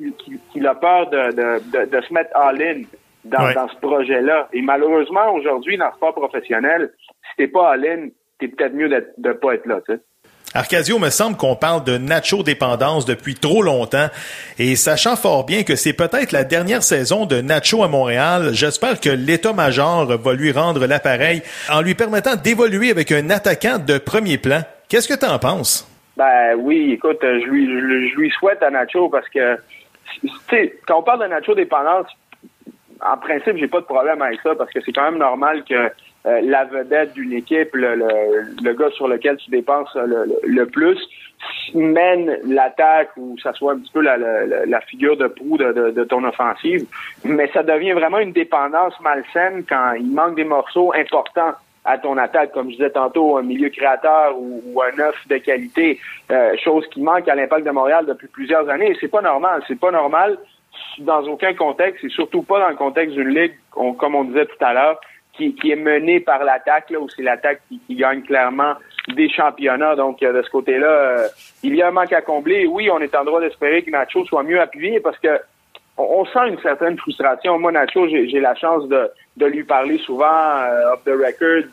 Speaker 5: qu'il a peur de, de, de, se mettre all-in dans, dans ce projet-là. Et malheureusement, aujourd'hui, dans le sport professionnel, si t'es pas all-in, t'es peut-être mieux de ne pas être là. Tu sais.
Speaker 2: Arcadio, me semble qu'on parle de Nacho-dépendance depuis trop longtemps. Et sachant fort bien que c'est peut-être la dernière saison de Nacho à Montréal, j'espère que l'état-major va lui rendre l'appareil en lui permettant d'évoluer avec un attaquant de premier plan. Qu'est-ce que tu en penses?
Speaker 5: Ben oui, écoute, je lui, je, lui souhaite à Nacho parce que, tu sais, quand on parle de Nacho-dépendance, en principe, j'ai pas de problème avec ça parce que c'est quand même normal que euh, la vedette d'une équipe, le, le, gars sur lequel tu dépenses le, le plus, mène l'attaque ou ça soit un petit peu la, la, figure de proue de, de, ton offensive. Mais ça devient vraiment une dépendance malsaine quand il manque des morceaux importants à ton attaque, comme je disais tantôt, un milieu créateur ou, un œuf de qualité, euh, chose qui manque à l'impact de Montréal depuis plusieurs années. C'est pas normal. C'est pas normal dans aucun contexte, et surtout pas dans le contexte d'une ligue, comme on disait tout à l'heure, qui, qui est mené par l'attaque, là, où c'est l'attaque qui, qui, gagne clairement des championnats. Donc, euh, de ce côté-là, euh, il y a un manque à combler. Oui, on est en droit d'espérer que Nacho soit mieux appuyé parce que on, sent une certaine frustration. Moi, Nacho, j'ai la chance de, de lui parler souvent euh, off the record.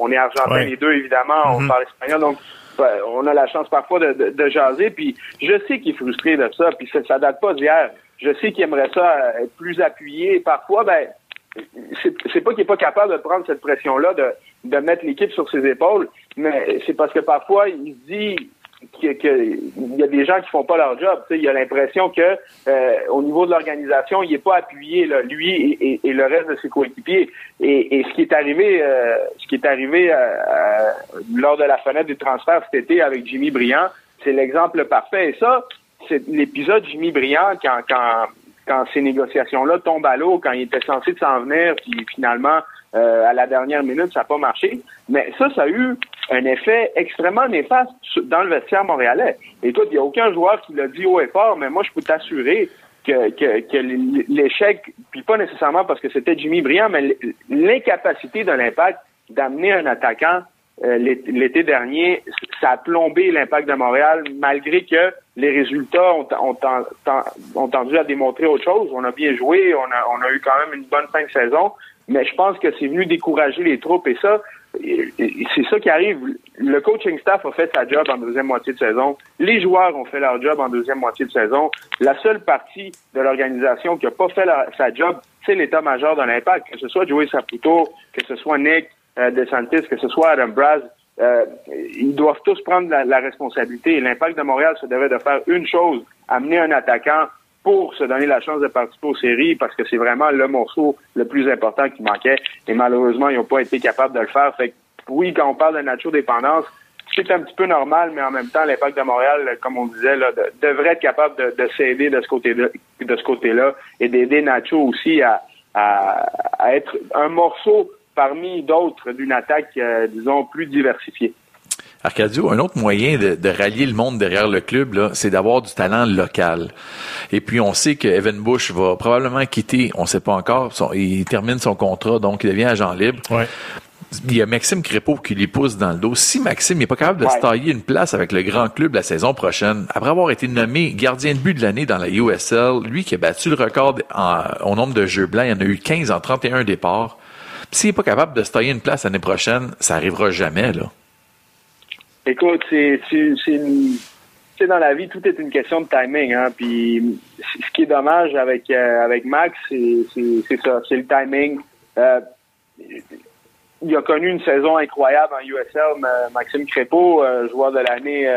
Speaker 5: On, est argentin les deux, évidemment. On mm-hmm. parle espagnol, donc on a la chance parfois de, de, de jaser. Puis je sais qu'il est frustré de ça. Puis ça, ça date pas d'hier. Je sais qu'il aimerait ça être plus appuyé. Parfois, ben c'est pas qu'il est pas capable de prendre cette pression-là, de, de mettre l'équipe sur ses épaules, mais c'est parce que parfois il dit qu'il que y a des gens qui font pas leur job. Il a l'impression que euh, au niveau de l'organisation, il est pas appuyé là, lui et, et, le reste de ses coéquipiers. Et, et, ce qui est arrivé, euh, ce qui est arrivé euh, lors de la fenêtre du transfert cet été avec Jimmy Briand, c'est l'exemple parfait. Et ça, c'est l'épisode Jimmy Briand quand, quand quand ces négociations-là tombent à l'eau, quand il était censé s'en venir, puis finalement, euh, à la dernière minute, ça n'a pas marché. Mais ça, ça a eu un effet extrêmement néfaste dans le vestiaire montréalais. Écoute, il n'y a aucun joueur qui l'a dit haut et fort, mais moi, je peux t'assurer que, que, que l'échec, puis pas nécessairement parce que c'était Jimmy Briand, mais l'incapacité de l'impact d'amener un attaquant euh, l'été dernier, ça a plombé l'impact de Montréal, malgré que les résultats ont, tendu à démontrer autre chose. On a bien joué, on a, on a eu quand même une bonne fin de saison, mais je pense que c'est venu décourager les troupes et ça, c'est ça qui arrive. Le coaching staff a fait sa job en deuxième moitié de saison. Les joueurs ont fait leur job en deuxième moitié de saison. La seule partie de l'organisation qui n'a pas fait sa job, c'est l'état-major de l'impact, que ce soit Joey Saputo, que ce soit Nick, euh, DeSantis, que ce soit Adam Braz, euh, ils doivent tous prendre la, responsabilité. L'impact de Montréal se devait de faire une chose, amener un attaquant pour se donner la chance de participer aux séries parce que c'est vraiment le morceau le plus important qui manquait. Et malheureusement, ils n'ont pas été capables de le faire. Fait que, oui, quand on parle de Nacho dépendance, c'est un petit peu normal, mais en même temps, l'impact de Montréal, comme on disait, devrait être capable de, de s'aider de ce côté-là, côté-là, et d'aider Nacho aussi à être un morceau parmi d'autres d'une attaque, euh, disons, plus diversifiée.
Speaker 3: Arcadio, un autre moyen de, rallier le monde derrière le club, c'est d'avoir du talent local. Et puis, on sait que Evan Bush va probablement quitter, on ne sait pas encore, il termine son contrat, donc il devient agent libre. Il y a Maxime Crépeau qui lui pousse dans le dos. Si Maxime n'est pas capable de se tailler une place avec le grand club la saison prochaine, après avoir été nommé gardien de but de l'année dans la USL, lui qui a battu le record au nombre de jeux blancs, il y en a eu 15 en 31 départs. S'il n'est pas capable de se tailler une place l'année prochaine, ça arrivera jamais, là.
Speaker 5: Écoute, c'est dans la vie, tout est une question de timing. Hein? Puis ce qui est dommage avec euh, avec Max, c'est ça, c'est le timing. Euh, il a connu une saison incroyable en USL. Maxime Crépeau, euh, joueur de l'année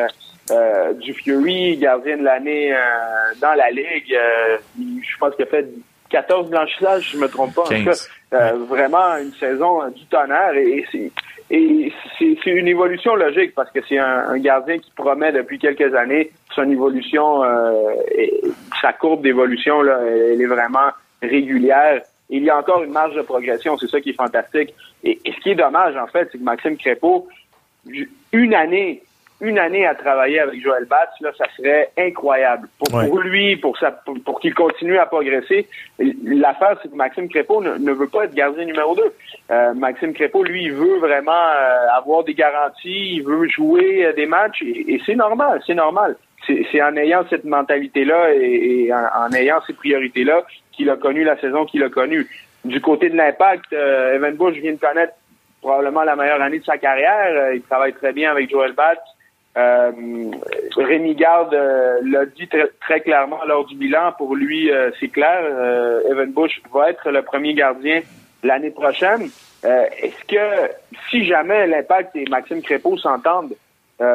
Speaker 5: du Fury, gardien de l'année dans la ligue. je pense qu'il a fait 14 blanchissages, je me trompe pas. En euh, vraiment une saison du tonnerre et, et c'est une évolution logique parce que c'est un, gardien qui promet depuis quelques années son évolution, euh, et sa courbe d'évolution elle est vraiment régulière. Il y a encore une marge de progression, c'est ça qui est fantastique. Et, et ce qui est dommage en fait, c'est que Maxime Crépeau, une année une année à travailler avec Joël Batz, là, ça serait incroyable. Pour, lui, pour, sa, pour, qu'il continue à progresser, l'affaire, c'est que Maxime Crépeau ne, veut pas être gardien numéro 2. Euh, Maxime Crépeau, lui, il veut vraiment euh, avoir des garanties, il veut jouer euh, des matchs, et, c'est normal, c'est normal. C'est en ayant cette mentalité-là et, en, ayant ces priorités-là qu'il a connu la saison qu'il a connue. Du côté de l'impact, Evan Bush vient de connaître probablement la meilleure année de sa carrière. il travaille très bien avec Joel Batts. Euh, Rémi Garde euh, l'a dit très, clairement lors du bilan. Pour lui, euh, c'est clair. Evan Bush va être le premier gardien l'année prochaine. Est-ce que si jamais l'Impact et Maxime Crépeau s'entendent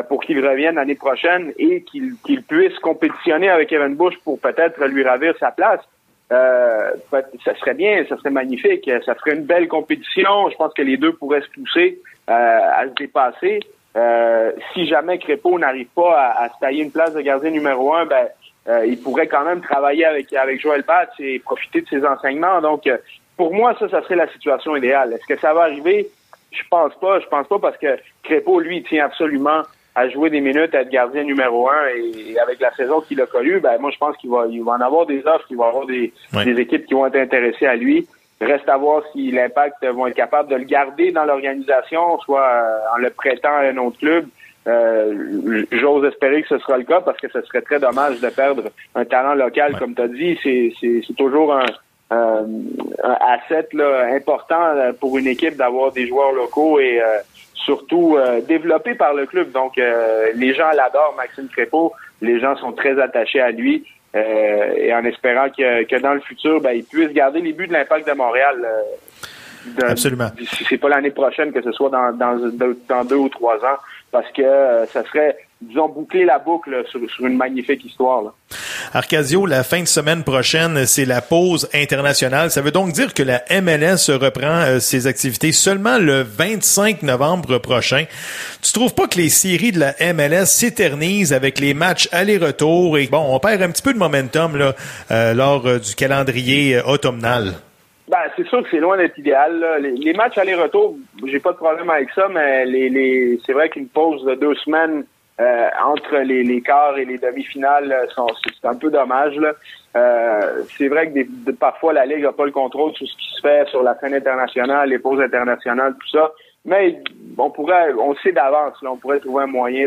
Speaker 5: pour qu'il revienne l'année prochaine et qu'il qu puisse compétitionner avec Evan Bush pour peut-être lui ravir sa place, ça serait bien, ça serait magnifique. Ça ferait une belle compétition. Je pense que les deux pourraient se pousser à se dépasser. Euh, si jamais Crépeau n'arrive pas à, à, se tailler une place de gardien numéro un, ben, euh, il pourrait quand même travailler avec, avec Joël Batz et profiter de ses enseignements. Donc, euh, pour moi, ça, ça serait la situation idéale. Est-ce que ça va arriver? Je pense pas. Je pense pas parce que Crépeau, lui, il tient absolument à jouer des minutes, à être gardien numéro un et, avec la saison qu'il a connue, ben moi je pense qu'il va, il va en avoir des offres, qu'il va avoir des, des équipes qui vont être intéressées à lui. Reste à voir si l'impact vont être capables de le garder dans l'organisation, soit euh, en le prêtant à un autre club. Euh, J'ose espérer que ce sera le cas parce que ce serait très dommage de perdre un talent local, comme tu as dit. C'est toujours un, un, asset là, important euh, pour une équipe d'avoir des joueurs locaux et euh, surtout développés par le club. Donc, les gens l'adorent, Maxime Crépeau. Les gens sont très attachés à lui. Euh, et en espérant que, que, dans le futur, ben, ils puissent garder les buts de l'impact de Montréal. Euh,
Speaker 2: Absolument.
Speaker 5: Si c'est pas l'année prochaine, que ce soit dans, dans, dans, deux ou trois ans, parce que euh, ça serait, disons, boucler la boucle sur, sur une magnifique histoire. Là.
Speaker 2: Arcadio, la fin de semaine prochaine, c'est la pause internationale. Ça veut donc dire que la MLS reprend euh, ses activités seulement le 25 novembre prochain. Tu trouves pas que les séries de la MLS s'éternisent avec les matchs aller-retour et bon, on perd un petit peu de momentum là, euh, lors euh, du calendrier automnal?
Speaker 5: Ben, c'est sûr que c'est loin d'être idéal. Les, les, matchs aller-retour, j'ai pas de problème avec ça, mais les, les c'est vrai qu'une pause de deux semaines euh, entre les, les, quarts et les demi-finales, euh, c'est un peu dommage. Euh, c'est vrai que des, parfois la Ligue n'a pas le contrôle sur ce qui se fait sur la scène internationale, les pauses internationales, tout ça. Mais on pourrait, on sait d'avance, on pourrait trouver un moyen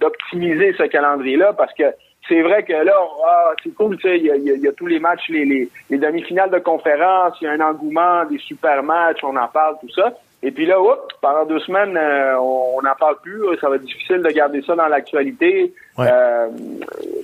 Speaker 5: d'optimiser ce calendrier-là parce que c'est vrai que là, ah, c'est cool, tu sais, il y a, y a, tous les matchs, les, les, les demi-finales de conférence, il y a un engouement, des super matchs, on en parle, tout ça. Et puis là, oups, pendant deux semaines, euh, on n'en parle plus. Ça va être difficile de garder ça dans l'actualité. Euh,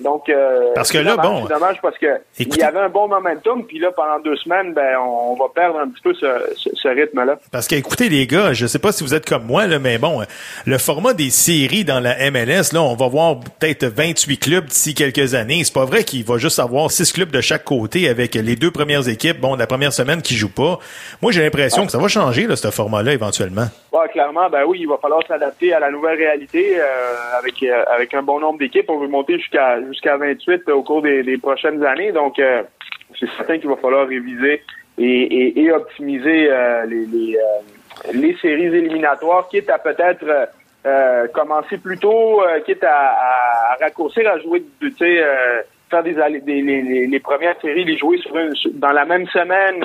Speaker 5: donc, euh,
Speaker 2: parce que là, bon,
Speaker 5: c'est dommage parce que il y avait un bon momentum, puis là, pendant deux semaines, ben, on, va perdre un petit peu ce, ce, rythme-là.
Speaker 2: Parce qu'écoutez, les gars, je sais pas si vous êtes comme moi, là, mais bon, le format des séries dans la MLS, là, on va voir peut-être 28 clubs d'ici quelques années. C'est pas vrai qu'il va juste avoir six clubs de chaque côté avec les deux premières équipes, bon, la première semaine qui jouent pas. Moi, j'ai l'impression que ça va changer, là, ce format-là, éventuellement.
Speaker 5: Ouais, clairement, ben oui, il va falloir s'adapter à la nouvelle réalité euh, avec euh, avec un bon nombre On veut monter jusqu'à jusqu'à 28 au cours des, prochaines années. Donc, euh, c'est certain qu'il va falloir réviser et, optimiser les les, séries éliminatoires, quitte à peut-être commencer plus tôt, quitte à, raccourcir, à jouer, tu sais, faire des, des les, premières séries, les jouer dans la même semaine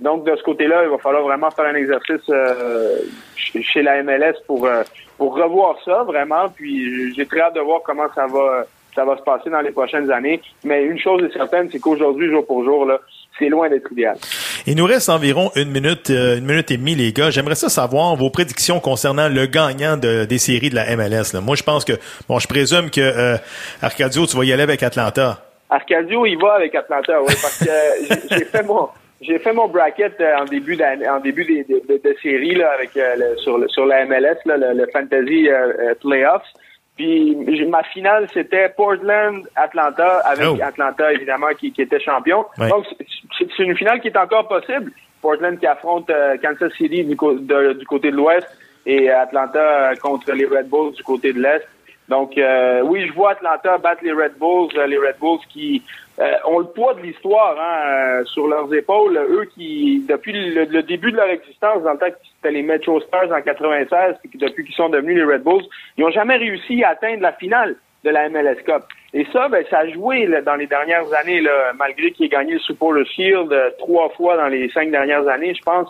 Speaker 5: donc, de ce côté-là, il va falloir vraiment faire un exercice euh, chez la MLS pour, euh, pour revoir ça, vraiment. Puis, j'ai très hâte de voir comment ça va ça va se passer dans les prochaines années. Mais une chose est certaine, c'est qu'aujourd'hui, jour pour jour, là, c'est loin d'être idéal.
Speaker 2: Il nous reste environ une minute, euh, une minute et demie, les gars. J'aimerais ça savoir vos prédictions concernant le gagnant de, des séries de la MLS. Là. Moi, je pense que, bon, je présume que Arcadio, tu vas y aller avec Atlanta.
Speaker 5: Arcadio, il va avec Atlanta, oui, parce que j'ai fait mon j'ai fait mon bracket euh, en début en début de, de, de, série là, avec euh, le, sur le, sur la MLS, là, le, Fantasy euh, Playoffs. Puis ma finale c'était Portland Atlanta avec oh. Atlanta évidemment qui, qui était champion. Donc c'est une finale qui est encore possible. Portland qui affronte Kansas City du, du côté de l'Ouest et Atlanta contre les Red Bulls du côté de l'Est. Donc oui, je vois Atlanta battre les Red Bulls, les Red Bulls qui euh, ont le poids de l'histoire hein, euh, sur leurs épaules. Eux qui, depuis le, début de leur existence, dans le temps que c'était les Metro Stars en 96, puis depuis qu'ils sont devenus les Red Bulls, ils n'ont jamais réussi à atteindre la finale de la MLS Cup. Et ça, ben, ça a joué dans les dernières années, malgré qu'il ait gagné le Super Shield euh, trois fois dans les cinq dernières années, je pense.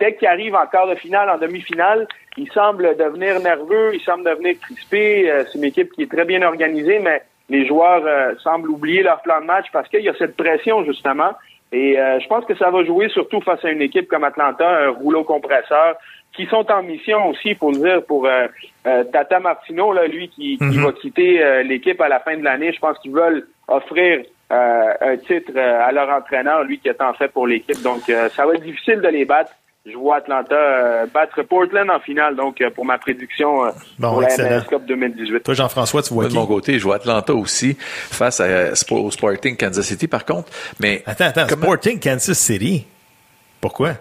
Speaker 5: dès qu'il arrive en quart de finale, en demi-finale, il semble devenir nerveux, il semble devenir crispé. C'est une équipe qui est très bien organisée, mais les joueurs euh, semblent oublier leur plan de match parce qu'il y a cette pression justement Et euh, je pense que ça va jouer surtout face à une équipe comme Atlanta, un rouleau compresseur, qui sont en mission aussi, pour le dire, pour euh, euh, Tata Martino, là, lui qui, qui
Speaker 2: Mhm.
Speaker 5: va quitter l'équipe à la fin de l'année. Je pense qu'ils veulent offrir un titre à leur entraîneur, lui qui est en fait pour l'équipe. Donc, ça va être difficile de les battre. Je vois Atlanta battre Portland en finale, donc pour ma prédiction
Speaker 2: Bon,
Speaker 5: pour
Speaker 2: excellent.
Speaker 5: la MLS Cup 2018.
Speaker 2: Toi, Jean-François, tu vois
Speaker 3: Moi, de
Speaker 2: qui?
Speaker 3: mon côté, je vois Atlanta aussi face à, au Sporting Kansas City, par contre. Mais
Speaker 2: Attends, attends,
Speaker 3: comment-
Speaker 2: Sporting Kansas City? Pourquoi?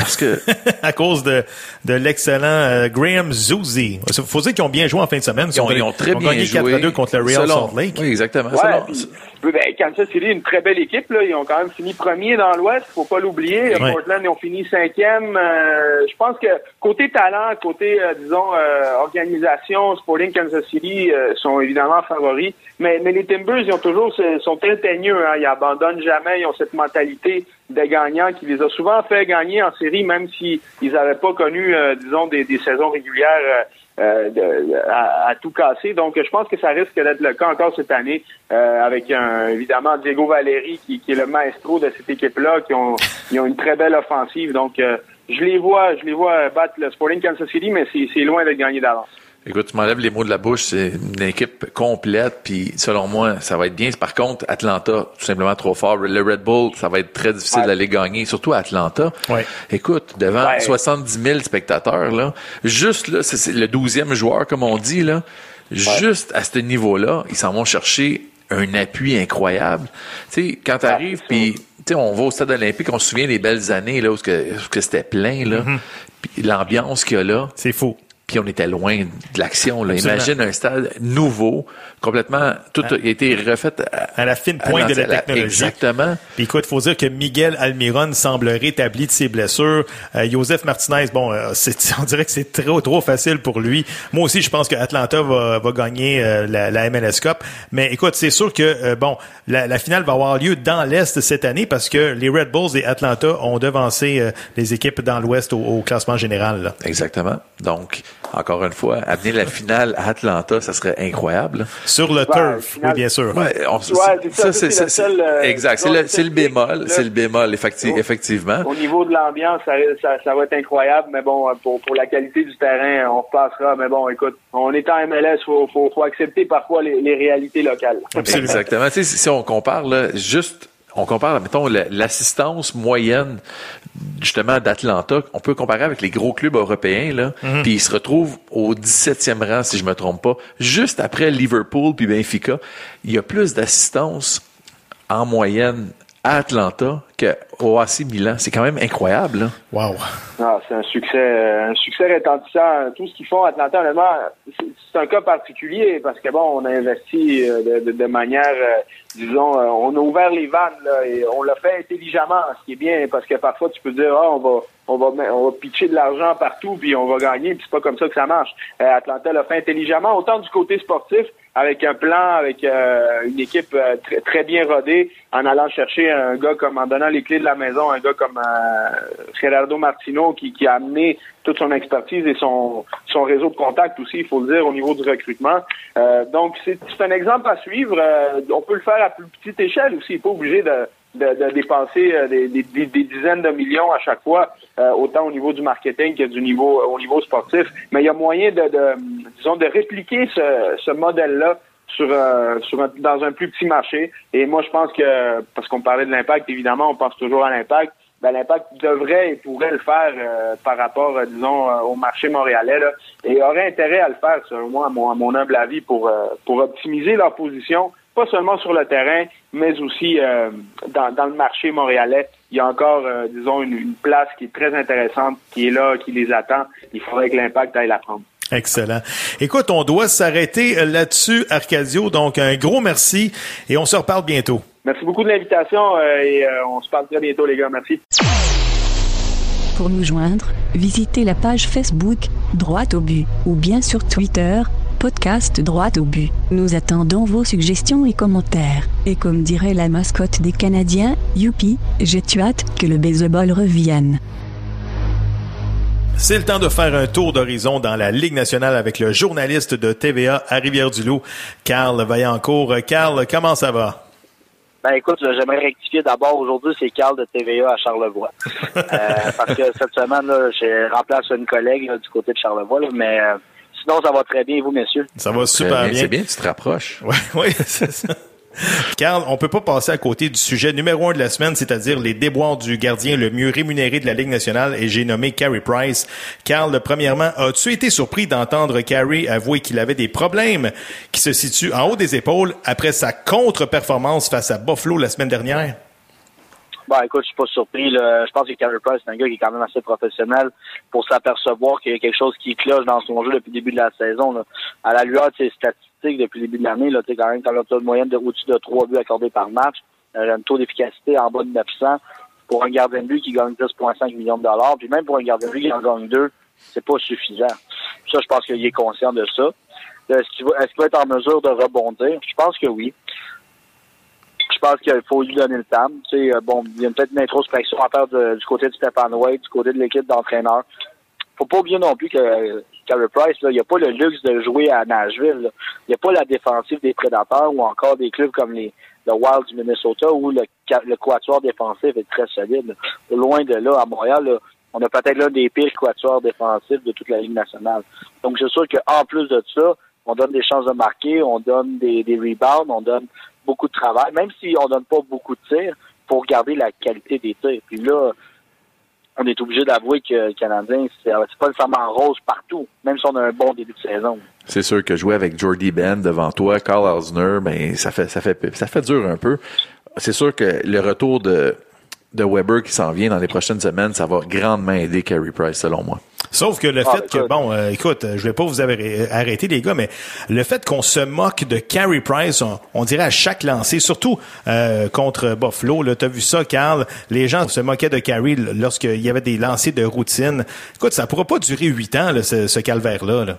Speaker 3: Parce que
Speaker 2: à cause de, de l'excellent euh, Graham Zuzi. Il faut dire qu'ils ont bien joué en fin de semaine.
Speaker 3: ils ont, ils ont très bien
Speaker 2: gagné
Speaker 3: joué.
Speaker 2: 4 à 2 contre le Real
Speaker 3: Selon-
Speaker 2: Salt Lake.
Speaker 3: Oui, exactement.
Speaker 5: Ouais,
Speaker 3: Selon-
Speaker 5: puis, ben, Kansas City, une très belle équipe. Là. Ils ont quand même fini premier dans l'Ouest, faut pas l'oublier.
Speaker 2: Ouais.
Speaker 5: Portland, ils ont fini cinquième. Euh, je pense que côté talent, côté, euh, disons, euh, organisation, Sporting Kansas City euh, sont évidemment favoris. Mais, mais les Timbers, ils ont toujours, sont très teigneux. Hein. Ils abandonnent jamais. Ils ont cette mentalité de gagnants qui les a souvent fait gagner en série, même s'ils n'avaient pas connu, euh, disons, des, des saisons régulières. euh, euh, de- à, tout casser. Donc, je pense que ça risque d'être le cas encore cette année, avec évidemment Diego Valeri qui, qui est le maestro de cette équipe-là, qui ont, ont une très belle offensive. Donc, je les vois, je les vois battre le Sporting Kansas City, mais c'est loin d'être gagné d'avance.
Speaker 3: Écoute, tu m'enlèves les mots de la bouche, c'est une équipe complète, puis selon moi, ça va être bien. Par contre, Atlanta, tout simplement trop fort. Le Red Bull, ça va être très difficile
Speaker 5: Ouais.
Speaker 3: d'aller gagner, surtout à Atlanta.
Speaker 2: Ouais.
Speaker 3: Écoute, devant
Speaker 5: Ouais.
Speaker 3: 70 000 spectateurs, là, juste là, c'est le 12e joueur, comme on dit, là, juste à ce niveau-là, ils s'en vont chercher un appui incroyable. Tu sais, quand tu arrives,
Speaker 5: c'est
Speaker 3: puis tu sais, on va au stade olympique, on se souvient des belles années là où, que, où ce que c'était plein, là,
Speaker 2: Mm-hmm.
Speaker 3: puis l'ambiance qu'il y a là
Speaker 2: C'est faux.
Speaker 3: Puis on était loin de l'action. Imagine un stade nouveau, complètement, tout a été refait à,
Speaker 2: À la fine pointe de la technologie.
Speaker 3: Exactement.
Speaker 2: Puis écoute, faut dire que Miguel Almiron semble rétabli de ses blessures. Euh, Joseph Martinez, bon, euh, on dirait que c'est trop trop facile pour lui. Moi aussi, je pense que Atlanta va, va gagner euh, la, la MLS Cup. Mais écoute, c'est sûr que bon, la, la finale va avoir lieu dans l'est cette année parce que les Red Bulls et Atlanta ont devancé les équipes dans l'ouest au, au classement général. là.
Speaker 3: Exactement. Donc, encore une fois, amener la finale à Atlanta, ça serait incroyable.
Speaker 2: Sur le
Speaker 5: Ouais,
Speaker 2: turf,
Speaker 5: finale-
Speaker 2: oui bien sûr.
Speaker 3: Ouais, on-
Speaker 5: Ouais, c'est ça, ça, c'est le seul, euh,
Speaker 3: exact. C'est le, bémol. C'est le bémol, effecti-
Speaker 5: Oh.
Speaker 3: effectivement.
Speaker 5: Au niveau de l'ambiance, ça, ça, ça va être incroyable, mais bon, pour, pour la qualité du terrain, on repassera. Mais bon, écoute, on est en MLS, faut, faut, faut accepter parfois les, les réalités locales.
Speaker 2: Absolument.
Speaker 3: Exactement. Tu sais, si si on compare, là, juste, on compare, mettons, la- l'assistance moyenne, justement, d'Atlanta, on peut comparer avec les gros clubs européens, là, puis ils se retrouvent au 17e rang, si je me trompe pas, juste après Liverpool puis Benfica. Il y a plus d'assistance en moyenne à Atlanta qu'au AC Milan. C'est quand même incroyable, là.
Speaker 2: Wow.
Speaker 5: Ah, c'est un succès, euh, un succès retentissant. Tout ce qu'ils font à Atlanta, honnêtement, c'est un cas particulier parce que bon, on a investi euh, de, de- de manière, euh, disons, on a ouvert les vannes là, et on l'a fait intelligemment, ce qui est bien parce que parfois tu peux dire, ah, on va, on va, on va pitcher de l'argent partout puis on va gagner, puis c'est pas comme ça que ça marche. Euh, Atlanta l'a fait intelligemment, autant du côté sportif avec un plan, avec euh, une équipe euh, très, très bien rodée, en allant chercher un gars comme en donnant les clés de la maison, un gars comme euh, Gerardo Martino qui, qui a amené toute son expertise et son, son réseau de contacts aussi, il faut le dire, au niveau du recrutement. Euh, donc, c'est un exemple à suivre. Euh, on peut le faire à plus petite échelle aussi. Il n'est pas obligé de, de, de dépenser euh, des, des- des- dizaines de millions à chaque fois, euh, autant au niveau du marketing que du niveau au niveau sportif. Mais il y a moyen de, de disons, de répliquer ce, ce modèle-là sur, euh, sur un- dans un plus petit marché. Et moi, je pense que, parce qu'on parlait de l'impact, évidemment, on pense toujours à l'impact. Ben, l'impact devrait et pourrait le faire euh, par rapport, euh, disons, euh, au marché montréalais, là, et aurait intérêt à le faire, selon moi, à mon, à mon humble avis, pour, euh, pour optimiser leur position, pas seulement sur le terrain, mais aussi euh, dans, dans le marché montréalais. Il y a encore, euh, disons, une, une place qui est très intéressante, qui est là, qui les attend. Il faudrait que l'impact aille la prendre.
Speaker 2: Excellent. Écoute, on doit s'arrêter euh, là-dessus, Arcadio. Donc, un gros merci et on se reparle bientôt.
Speaker 5: Merci beaucoup de l'invitation euh, et euh, on se parle très bientôt, les gars. Merci.
Speaker 7: Pour nous joindre, visitez la page Facebook Droite au but ou bien sur Twitter podcast Droite au but. Nous attendons vos suggestions et commentaires. Et comme dirait la mascotte des Canadiens, youpi, j'ai hâte que le baseball revienne.
Speaker 2: C'est le temps de faire un tour d'horizon dans la Ligue nationale avec le journaliste de TVA à Rivière-du-Loup, Carl Vaillancourt. Carl, comment ça va?
Speaker 8: Ben écoute, j'aimerais rectifier d'abord. Aujourd'hui, c'est Carl de TVA à Charlevoix. Euh, parce que cette semaine, là, j'ai remplacé une collègue là, du côté de Charlevoix, là, mais euh, sinon, ça va très bien, vous, messieurs.
Speaker 2: Ça va super bien.
Speaker 3: C'est bien, tu te rapproches.
Speaker 2: Oui, oui, c'est ça. Carl, on peut pas passer à côté du sujet numéro un de la semaine, c'est-à-dire les déboires du gardien le mieux rémunéré de la Ligue nationale, et j'ai nommé Carey Price. Carl, premièrement, as-tu été surpris d'entendre Carey avouer qu'il avait des problèmes qui se situent en haut des épaules après sa contre-performance face à Buffalo la semaine dernière?
Speaker 8: Bon, écoute, je suis pas surpris. Je pense que Carey Price, c'est un gars qui est quand même assez professionnel pour s'apercevoir qu'il y a quelque chose qui cloche dans son jeu depuis le début de la saison. À la lueur de ses statistiques depuis le début de l'année, là, quand même quand as une moyenne de au-dessus de 3 buts accordés par match, euh, un taux d'efficacité en bas de 900 pour un gardien de but qui gagne 10,5 millions de dollars, puis même pour un gardien de but qui en gagne 2, c'est pas suffisant. Ça, je pense qu'il est conscient de ça. Est-ce qu'il va, est va, être en mesure de rebondir? Je pense que oui pense qu'il faut lui donner le temps. Euh, bon, il y a peut-être une introspection à faire du côté de Stephen White, du côté de l'équipe d'entraîneurs. Faut pas oublier non plus que Carey Price, il n'y a pas le luxe de jouer à Nashville. Il n'y a pas la défensive des prédateurs ou encore des clubs comme les le Wild du Minnesota où le, quatuor défensif est très solide. Loin de là, à Montréal, on a peut-être l'un des pires quatuors défensifs de toute la Ligue nationale. Donc, c'est sûr qu'en plus de ça, on donne des chances de marquer, on donne des rebounds, on donne beaucoup de travail, même si on donne pas beaucoup de tirs, pour garder la qualité des tirs. Puis là, on est obligé d'avouer que le Canadien, c'est pas nécessairement rose partout, même si on a un bon début de saison.
Speaker 3: C'est sûr que jouer avec Jordy Ben devant toi, Carl Hausner, ben ça fait ça fait ça fait dur un peu. C'est sûr que le retour de de Weber qui s'en vient dans les prochaines semaines, ça va grandement aider Carey Price selon moi.
Speaker 2: Sauf que le ah, fait que, bon, euh, écoute, je vais pas vous arrêter les gars, mais le fait qu'on se moque de Carey Price, on, dirait à chaque lancé, surtout euh, contre Buffalo, tu as vu ça, Carl, les gens se moquaient de Carey lorsqu'il y avait des lancers de routine. Écoute, ça pourra pas durer huit ans, ce, calvaire-là. Là.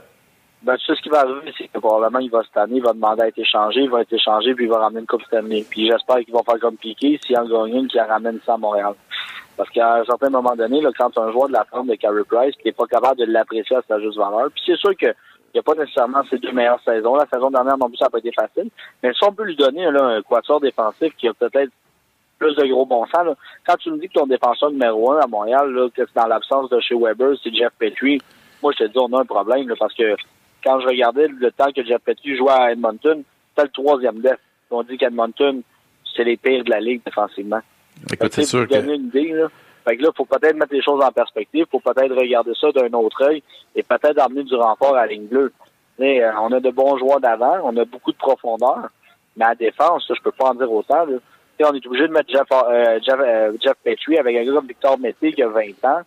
Speaker 8: Ben, tu sais, ce qui va arriver, c'est que probablement, il va cette année, il va demander à être échangé, il va être échangé, puis il va ramener une Coupe Stanley. Puis j'espère qu'il va faire comme Piqué, s'il en gagne une, qu'il ramène ça à Montréal. Parce qu'à un certain moment donné, là, quand un joueur de la forme de Carey Price, qui n'est pas capable de l'apprécier à sa juste valeur, puis c'est sûr que il n'y a pas nécessairement ses deux meilleures saisons. La saison dernière, non plus, ça n'a pas été facile. Mais si on peut lui donner là, un quatuor défensif qui a peut-être plus de gros bon sens, là, quand tu me dis que ton défenseur numéro un à Montréal, là, que c'est dans l'absence de chez Weber, c'est Jeff Petrie, moi, je te dis, on a un problème, là, parce que quand je regardais le temps que Jeff Petrie jouait à Edmonton, c'était le troisième def. On dit qu'Edmonton, c'est les pires de la ligue défensivement.
Speaker 3: Écoute, c'est sûr que...
Speaker 8: une idée, là. Fait que là, faut peut-être mettre les choses en perspective, faut peut-être regarder ça d'un autre œil et peut-être amener du renfort à la ligne bleue. Mais, euh, on a de bons joueurs d'avant, on a beaucoup de profondeur, mais à défense, ça, je peux pas en dire autant. Là. on est obligé de mettre Jeff, euh, Jeff, euh, Jeff Petrie avec un gars comme Victor Mété qui a 20 ans.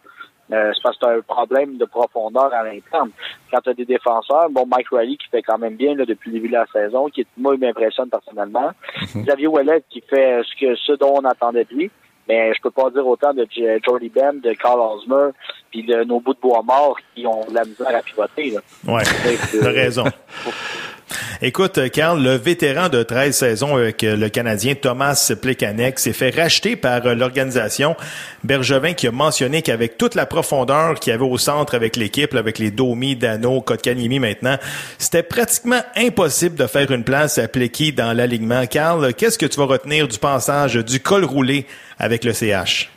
Speaker 8: Euh, c'est parce que un problème de profondeur à l'interne. Quand tu as des défenseurs, bon, Mike Riley qui fait quand même bien là, depuis le début de la saison, qui moi, il m'impressionne personnellement. Mhm. Xavier Ouellet qui fait ce que ce dont on attendait de lui. Mais je peux pas dire autant de Jordy Ben, de Carl Osmer, puis de nos bouts de bois morts qui ont de la misère à pivoter. Là.
Speaker 2: Ouais, t'as raison. Écoute, Carl, le vétéran de 13 saisons avec le Canadien Thomas Plekanec s'est fait racheter par l'organisation Bergevin qui a mentionné qu'avec toute la profondeur qu'il y avait au centre avec l'équipe, avec les Domi, Dano, Kotkaniemi maintenant, c'était pratiquement impossible de faire une place à Plecky dans l'alignement. Carl, qu'est-ce que tu vas retenir du passage du col roulé avec le CH?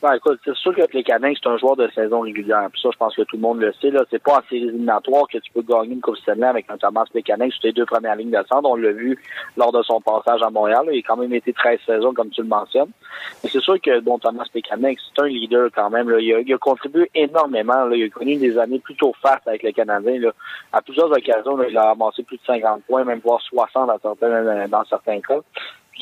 Speaker 8: Ben, écoute, c'est sûr que Canins, c'est un joueur de saison régulière. Puis ça, je pense que tout le monde le sait. Là, c'est pas en séries que tu peux gagner une Coupe Stanley avec Thomas Plekanec sur tes deux premières lignes de centre. On l'a vu lors de son passage à Montréal. Il a quand même été 13 saisons, comme tu le mentionnes. Mais c'est sûr que bon, Thomas Plekanec, c'est un leader quand même. Là. Il, a, contribué énormément. Là. Il a connu des années plutôt fastes avec les Canadiens. Là. À plusieurs occasions, là, il a amassé plus de 50 points, même voire 60 dans certains, dans certains cas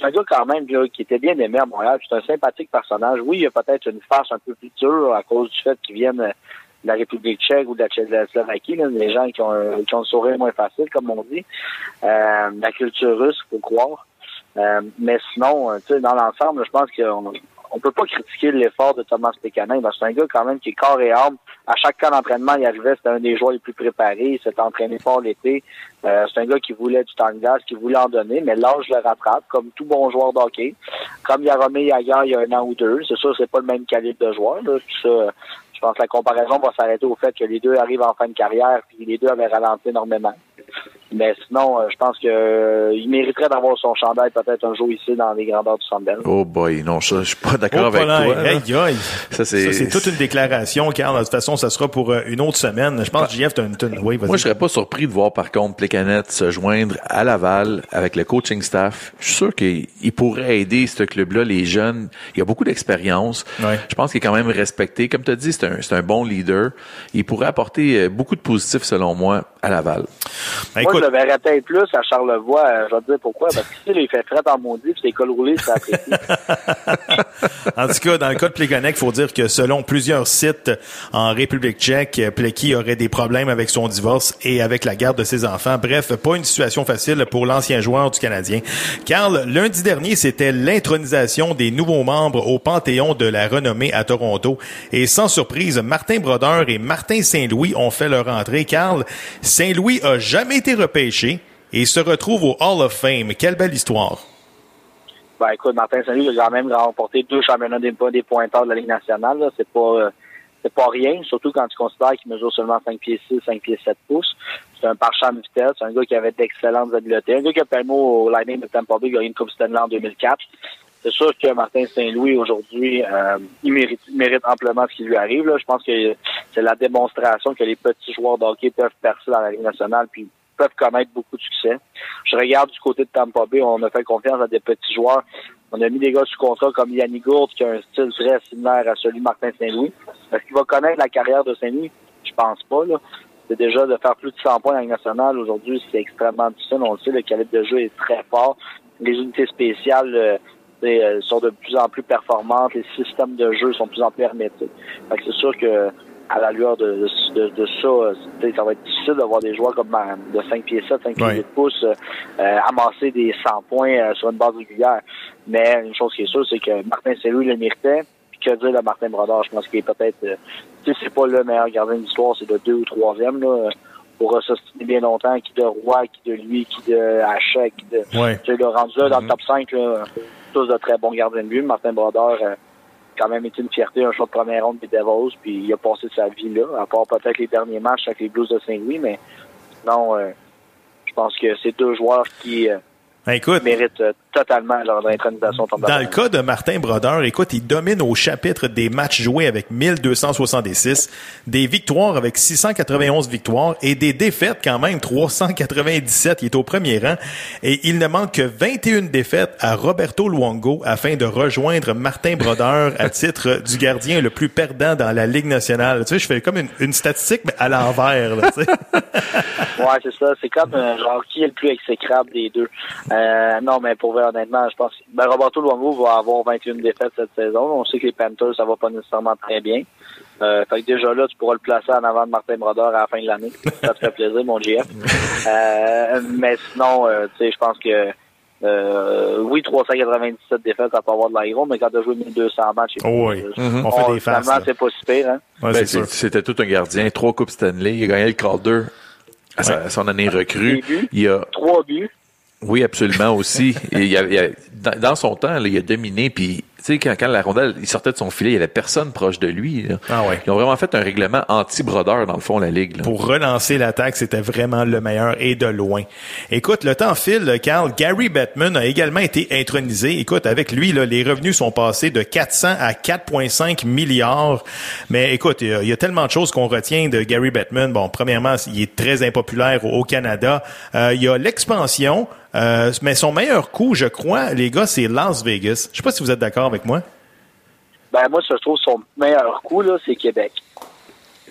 Speaker 8: un gars quand même qui était bien aimé à Montréal. C'est un sympathique personnage. Oui, il y a peut-être une face un peu plus dure à cause du fait qu'il vienne de la République tchèque ou de la, Slovaquie, là, des gens qui ont, un, qui ont sourire moins facile, comme on dit. Euh, la culture russe, faut croire. Euh, mais sinon, euh, dans l'ensemble, je pense qu'on on peut pas critiquer l'effort de Thomas Pécanin. C'est un gars quand même qui est corps et âme. À chaque cas d'entraînement, il arrivait, c'était un des joueurs les plus préparés. Il s'est entraîné fort l'été. Euh, c'est un gars qui voulait du temps de gaz, qui voulait en donner, mais l'âge le rattrape, comme tout bon joueur d'hockey. Comme il y a Romé ailleurs il y a un an ou deux. C'est sûr, c'est pas le même calibre de joueur. Là. ça, je pense que la comparaison va s'arrêter au fait que les deux arrivent en fin de carrière, puis les deux avaient ralenti énormément. Mais sinon, euh, je pense que euh, il mériterait d'avoir son chandail peut-être un jour ici dans les grandeurs du Centre
Speaker 3: Oh boy, non, ça, je suis pas d'accord
Speaker 2: Oh,
Speaker 3: avec toi. Ça, c'est-
Speaker 2: Ça, c'est toute une déclaration, Carl. De toute façon, ça sera pour euh, une autre semaine. Je pense que JF, t'as une, t'as une- Oui, vas-y.
Speaker 3: Moi, je serais pas surpris de voir, par contre, Plekanec se joindre à Laval avec le coaching staff. Je suis sûr qu'il il pourrait aider ce club-là, les jeunes. Il a beaucoup d'expérience.
Speaker 2: Ouais.
Speaker 3: Je pense qu'il est quand même respecté. Comme tu as dit, c'est un, c'est un bon leader. Il pourrait apporter euh, beaucoup de positifs, selon moi, à Laval.
Speaker 2: Ben,
Speaker 8: Moi,
Speaker 2: écoute,
Speaker 8: je le verrais peut-être plus à Charlevoix. euh, je vais te dire pourquoi. Parce là, il fait fret en maudit, puis c'est col roulé, c'est apprécié.
Speaker 2: En tout cas, dans le cas de Plekanec, il faut dire que selon plusieurs sites en République tchèque, Plecky aurait des problèmes avec son divorce et avec la garde de ses enfants. Bref, pas une situation facile pour l'ancien joueur du Canadien. Carl, lundi dernier, c'était l'intronisation des nouveaux membres au Panthéon de la renommée à Toronto. Et sans surprise, Martin Brodeur et Martin Saint-Louis ont fait leur entrée. Carl, Saint-Louis a jamais été repêché et se retrouve au Hall of Fame. Quelle belle histoire.
Speaker 8: Ben écoute, Martin Saint-Louis a quand même remporté deux championnats des, des pointeurs de la Ligue nationale. C'est pas euh, pas rien, surtout quand tu considères qu'il mesure seulement 5 pieds 6, 5 pieds 7 pouces. C'est un parchant de vitesse, c'est un gars qui avait d'excellentes habiletés. Un gars qui a permis au Lightning de Tampa Bay gagner une Coupe Stanley en 2004. C'est sûr que Martin Saint-Louis, aujourd'hui, euh, il, mérite, mérite amplement ce qui lui arrive. Là. Je pense que c'est la démonstration que les petits joueurs de hockey peuvent percer dans la Ligue nationale puis peuvent connaître beaucoup de succès. Je regarde du côté de Tampa Bay, on a fait confiance à des petits joueurs. On a mis des gars sous contrat comme Yannick Gourde, qui a un style très similaire à celui de Martin Saint-Louis. Est-ce qu'il va connaître la carrière de Saint-Louis? Je pense pas. Là. C'est déjà de faire plus de 100 points la Ligue nationale. Aujourd'hui, c'est extrêmement difficile. On le sait, le calibre de jeu est très fort. Les unités spéciales euh, euh, sont de plus en plus performantes. Les systèmes de jeu sont de plus en plus hermétiques. Fait que c'est sûr que à la lueur de, de, de ça, euh, ça va être difficile d'avoir des joueurs comme de 5 pieds 7, 5 pieds
Speaker 2: Ouais.
Speaker 8: 8 pouces euh, euh, amasser des 100 points euh, sur une base régulière. Mais une chose qui est sûre, c'est que Martin Saint-Louis le méritait. Puis que dire de Martin Brodeur, je pense qu'il est peut-être, euh, tu sais, c'est pas le meilleur gardien de l'histoire, c'est le deux ou troisième, là. Pour s'ostiner bien longtemps, qui de Roy, qui de lui, qui de Hachek, qui de...
Speaker 2: Ouais.
Speaker 8: Tu sais, le rendu là, dans le top 5, là, tous de très bons gardiens de but. Martin Brodeur, euh, quand même été une fierté, un choix de première ronde des Devils, puis il a passé sa vie là, à part peut-être les derniers matchs avec les Blues de Saint-Louis, mais non, euh, je pense que c'est deux joueurs qui euh,
Speaker 2: Ben, écoute,
Speaker 8: méritent totalement leur intronisation tombe
Speaker 2: Dans le cas de Martin Brodeur, écoute, il domine au chapitre des matchs joués avec 1266, des victoires avec 691 victoires et des défaites quand même 397. Il est au premier rang et il ne manque que 21 défaites à Roberto Luongo afin de rejoindre Martin Brodeur à titre du gardien le plus perdant dans la Ligue nationale. Tu sais, je fais comme une, une statistique mais à l'envers. là, tu sais.
Speaker 8: Ouais, c'est ça. C'est comme euh, genre qui est le plus exécrable des deux? Euh, non, mais pour vrai, honnêtement, je pense que ben, Roberto Luongo va avoir 21 défaites cette saison. On sait que les Panthers, ça va pas nécessairement très bien. Euh, fait que déjà là, tu pourras le placer en avant de Martin Brodeur à la fin de l'année. Ça te fait plaisir, mon GF. Euh, mais sinon, euh, tu sais, je pense que euh, oui, 397 défaites, ça peut avoir de l'aéro, mais quand tu as joué 1200 matchs,
Speaker 2: Oh oui.
Speaker 8: euh,
Speaker 2: On fait des faces,
Speaker 8: c'est pas si pire, hein?
Speaker 2: Ouais,
Speaker 3: Ben, C'était tout un gardien, trois coupes Stanley. Il a gagné le Calder à, son année recrue.
Speaker 8: Buts.
Speaker 3: Il a,
Speaker 8: Trois buts.
Speaker 3: Oui, absolument aussi. Et il a- il a- dans, dans son temps, là, il a dominé. Puis, tu sais, quand, quand la rondelle il sortait de son filet, il y avait personne proche de lui. là.
Speaker 2: Ah ouais.
Speaker 3: Ils ont vraiment fait un règlement anti-brodeur dans le fond la ligue. là.
Speaker 2: pour relancer l'attaque, c'était vraiment le meilleur et de loin. Écoute, le temps file, Carl. Gary Bettman a également été intronisé. Écoute, avec lui, là, les revenus sont passés de 400 à 4,5 milliards. Mais écoute, il y, a, il y a tellement de choses qu'on retient de Gary Bettman. Bon, premièrement, il est très impopulaire au, au Canada. Euh, il y a l'expansion. Euh, mais son meilleur coup, je crois, les gars, c'est Las Vegas. Je sais pas si vous êtes d'accord avec moi.
Speaker 8: Ben, moi, je trouve son meilleur coup, là, c'est Québec.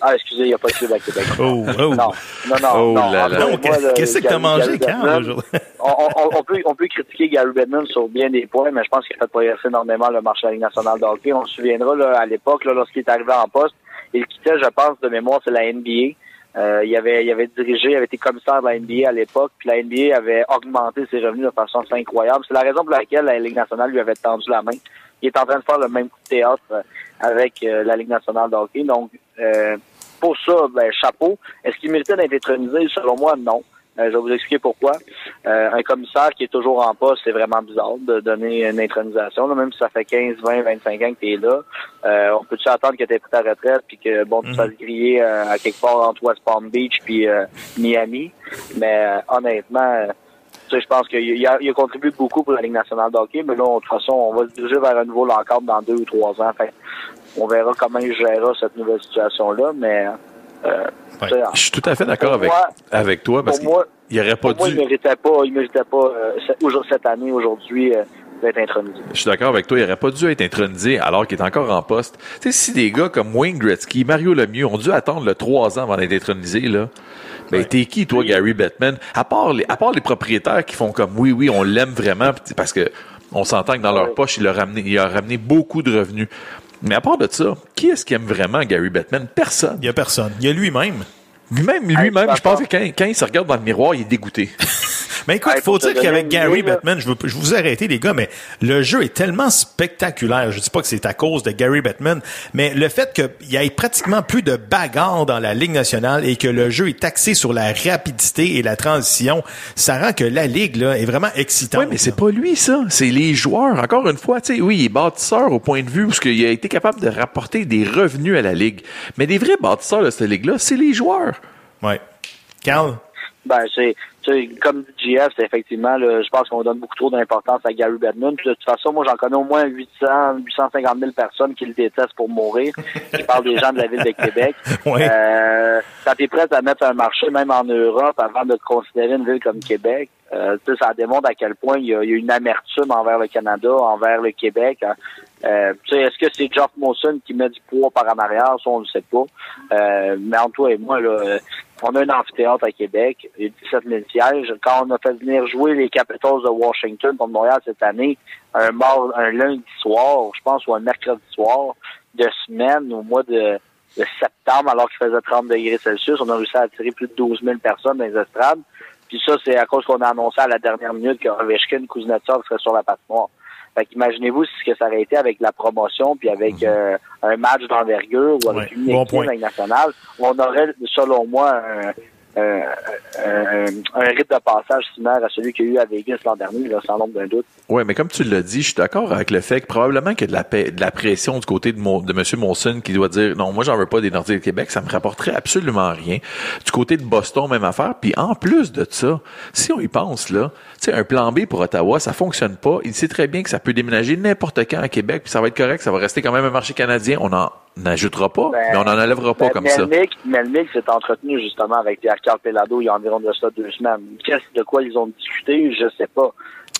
Speaker 8: Ah, excusez, il n'y a pas de Québec, Québec.
Speaker 2: Oh, oh.
Speaker 8: Non, non, non.
Speaker 3: Oh
Speaker 8: non.
Speaker 3: là là.
Speaker 2: qu'est-ce que t'as
Speaker 8: Gary-
Speaker 2: mangé, Carl, aujourd'hui?
Speaker 8: on, on- on peut, on peut critiquer Gary Bettman sur bien des points, mais je pense qu'il a fait progresser énormément le marché de la Ligue nationale de hockey. On se souviendra, là, à l'époque, là, lorsqu'il est arrivé en poste, il quittait, je pense, de mémoire, c'est la NBA. Euh, il, avait, il avait dirigé, il avait été commissaire de la NBA à l'époque, puis la NBA avait augmenté ses revenus de façon incroyable. C'est la raison pour laquelle la Ligue nationale lui avait tendu la main. Il est en train de faire le même coup de théâtre euh, avec euh, la Ligue nationale de hockey. Donc, euh, pour ça, ben, chapeau. Est-ce qu'il méritait d'être intronisé? Selon moi, non. Euh, je vais vous expliquer pourquoi. Euh, un commissaire qui est toujours en poste, c'est vraiment bizarre de donner une intronisation, là, même si ça fait 15, 20, 25 ans que tu es là. Euh, on peut-tu attendre que tu aies pris ta retraite puis que bon tu te fasses griller euh, à quelque part entre West Palm Beach puis euh, Miami? Mais honnêtement, je pense qu'il a, il a contribué beaucoup pour la Ligue nationale de hockey, mais là, de toute façon, on va se diriger vers un nouveau lock dans deux ou trois ans. Fait, on verra comment il gérera cette nouvelle situation-là, mais euh,
Speaker 3: Je suis tout à fait d'accord avec,
Speaker 8: moi-
Speaker 3: avec toi parce qu'il aurait pas
Speaker 8: pour moi,
Speaker 3: dû.
Speaker 8: il méritait pas, il méritait pas euh, cette, année, aujourd'hui, euh, d'être intronisé.
Speaker 3: Je suis d'accord avec toi, il aurait pas dû être intronisé alors qu'il est encore en poste. Tu sais, si des gars comme Wayne Gretzky, Mario Lemieux ont dû attendre le trois ans avant d'être intronisés, là, ben t'es qui, toi, Gary Bettman? À part, les, à part les propriétaires qui font comme oui, oui, on l'aime vraiment, parce que on s'entend que dans leur poche, il a ramené, il a ramené beaucoup de revenus. Mais à part de ça, qui est-ce qui aime vraiment Gary Bettman? Personne.
Speaker 2: Il y a personne. Il y a lui-même.
Speaker 3: Lui-même,
Speaker 8: Hey,
Speaker 3: lui-même, je pense que quand il se regarde dans le miroir, il est dégoûté.
Speaker 2: Mais écoute, il faut dire qu'avec Gary
Speaker 8: idée.
Speaker 2: Bettman, je veux, je vous arrêter les gars, mais le jeu est tellement spectaculaire. Je dis pas que c'est à cause de Gary Bettman, mais le fait qu'il y ait pratiquement plus de bagarres dans la Ligue nationale et que le jeu est axé sur la rapidité et la transition, ça rend que la Ligue là, est vraiment excitante.
Speaker 3: Oui, mais c'est pas lui, ça. C'est les joueurs. Encore une fois, tu sais, oui, il est bâtisseur au point de vue où ce qu'il a été capable de rapporter des revenus à la Ligue. Mais des vrais bâtisseurs de cette Ligue-là, c'est les joueurs.
Speaker 2: Ouais. Carl?
Speaker 8: Ben, c'est, comme dit GF, c'est effectivement, là, je pense qu'on donne beaucoup trop d'importance à Gary Bettman. Puis de toute façon, moi, j'en connais au moins 800, 850 000 personnes qui le détestent pour mourir. Je parle des gens de la ville de Québec.
Speaker 2: Ouais.
Speaker 8: Euh, quand tu es prêt à mettre un marché, même en Europe, avant de considérer une ville comme Québec, euh, ça démontre à quel point il y, a, il y a une amertume envers le Canada, envers le Québec. hein. Euh, est-ce que c'est Geoff Molson qui met du poids par en arrière? Ça, on ne sait pas. Euh, mais entre toi et moi, là, euh, on a un amphithéâtre à Québec, il y a 17 000 sièges. Quand on a fait venir jouer les Capitals de Washington contre Montréal cette année, un, mar- un lundi soir, je pense, ou un mercredi soir de semaine au mois de, septembre, alors qu'il faisait 30 degrés Celsius, on a réussi à attirer plus de 12 000 personnes dans les estrades. Puis ça, c'est à cause qu'on a annoncé à la dernière minute que Ovechkin, Kuznetsov serait sur la patinoire. Fait qu'imaginez-vous ce que ça aurait été avec la promotion, puis avec euh, un match d'envergure ou avec
Speaker 2: Ouais,
Speaker 8: une équipe nationale. On aurait, selon moi, un, un, un, rite de passage similaire à celui qu'il y a eu à Vegas l'an dernier, sans nombre d'un doute.
Speaker 3: Ouais, mais comme tu l'as dit, je suis d'accord avec le fait que probablement qu'il y a de la, de la pression du côté de, Mo- de M. Monson qui doit dire non, moi j'en veux pas des Nordiques de Québec, ça me rapporterait absolument rien. Du côté de Boston, même affaire. Puis en plus de ça, si on y pense là, tu sais, un plan B pour Ottawa, ça fonctionne pas. Il sait très bien que ça peut déménager n'importe quand à Québec, puis ça va être correct, ça va rester quand même un marché canadien. On en ajoutera pas,
Speaker 8: Ben,
Speaker 3: mais on en enlèvera pas
Speaker 8: Ben,
Speaker 3: comme ça.
Speaker 8: Melnick, Melnick s'est entretenu justement avec Pierre Carl Pelado il y a environ de ça deux semaines. Qu'est-ce de quoi ils ont discuté, je sais pas.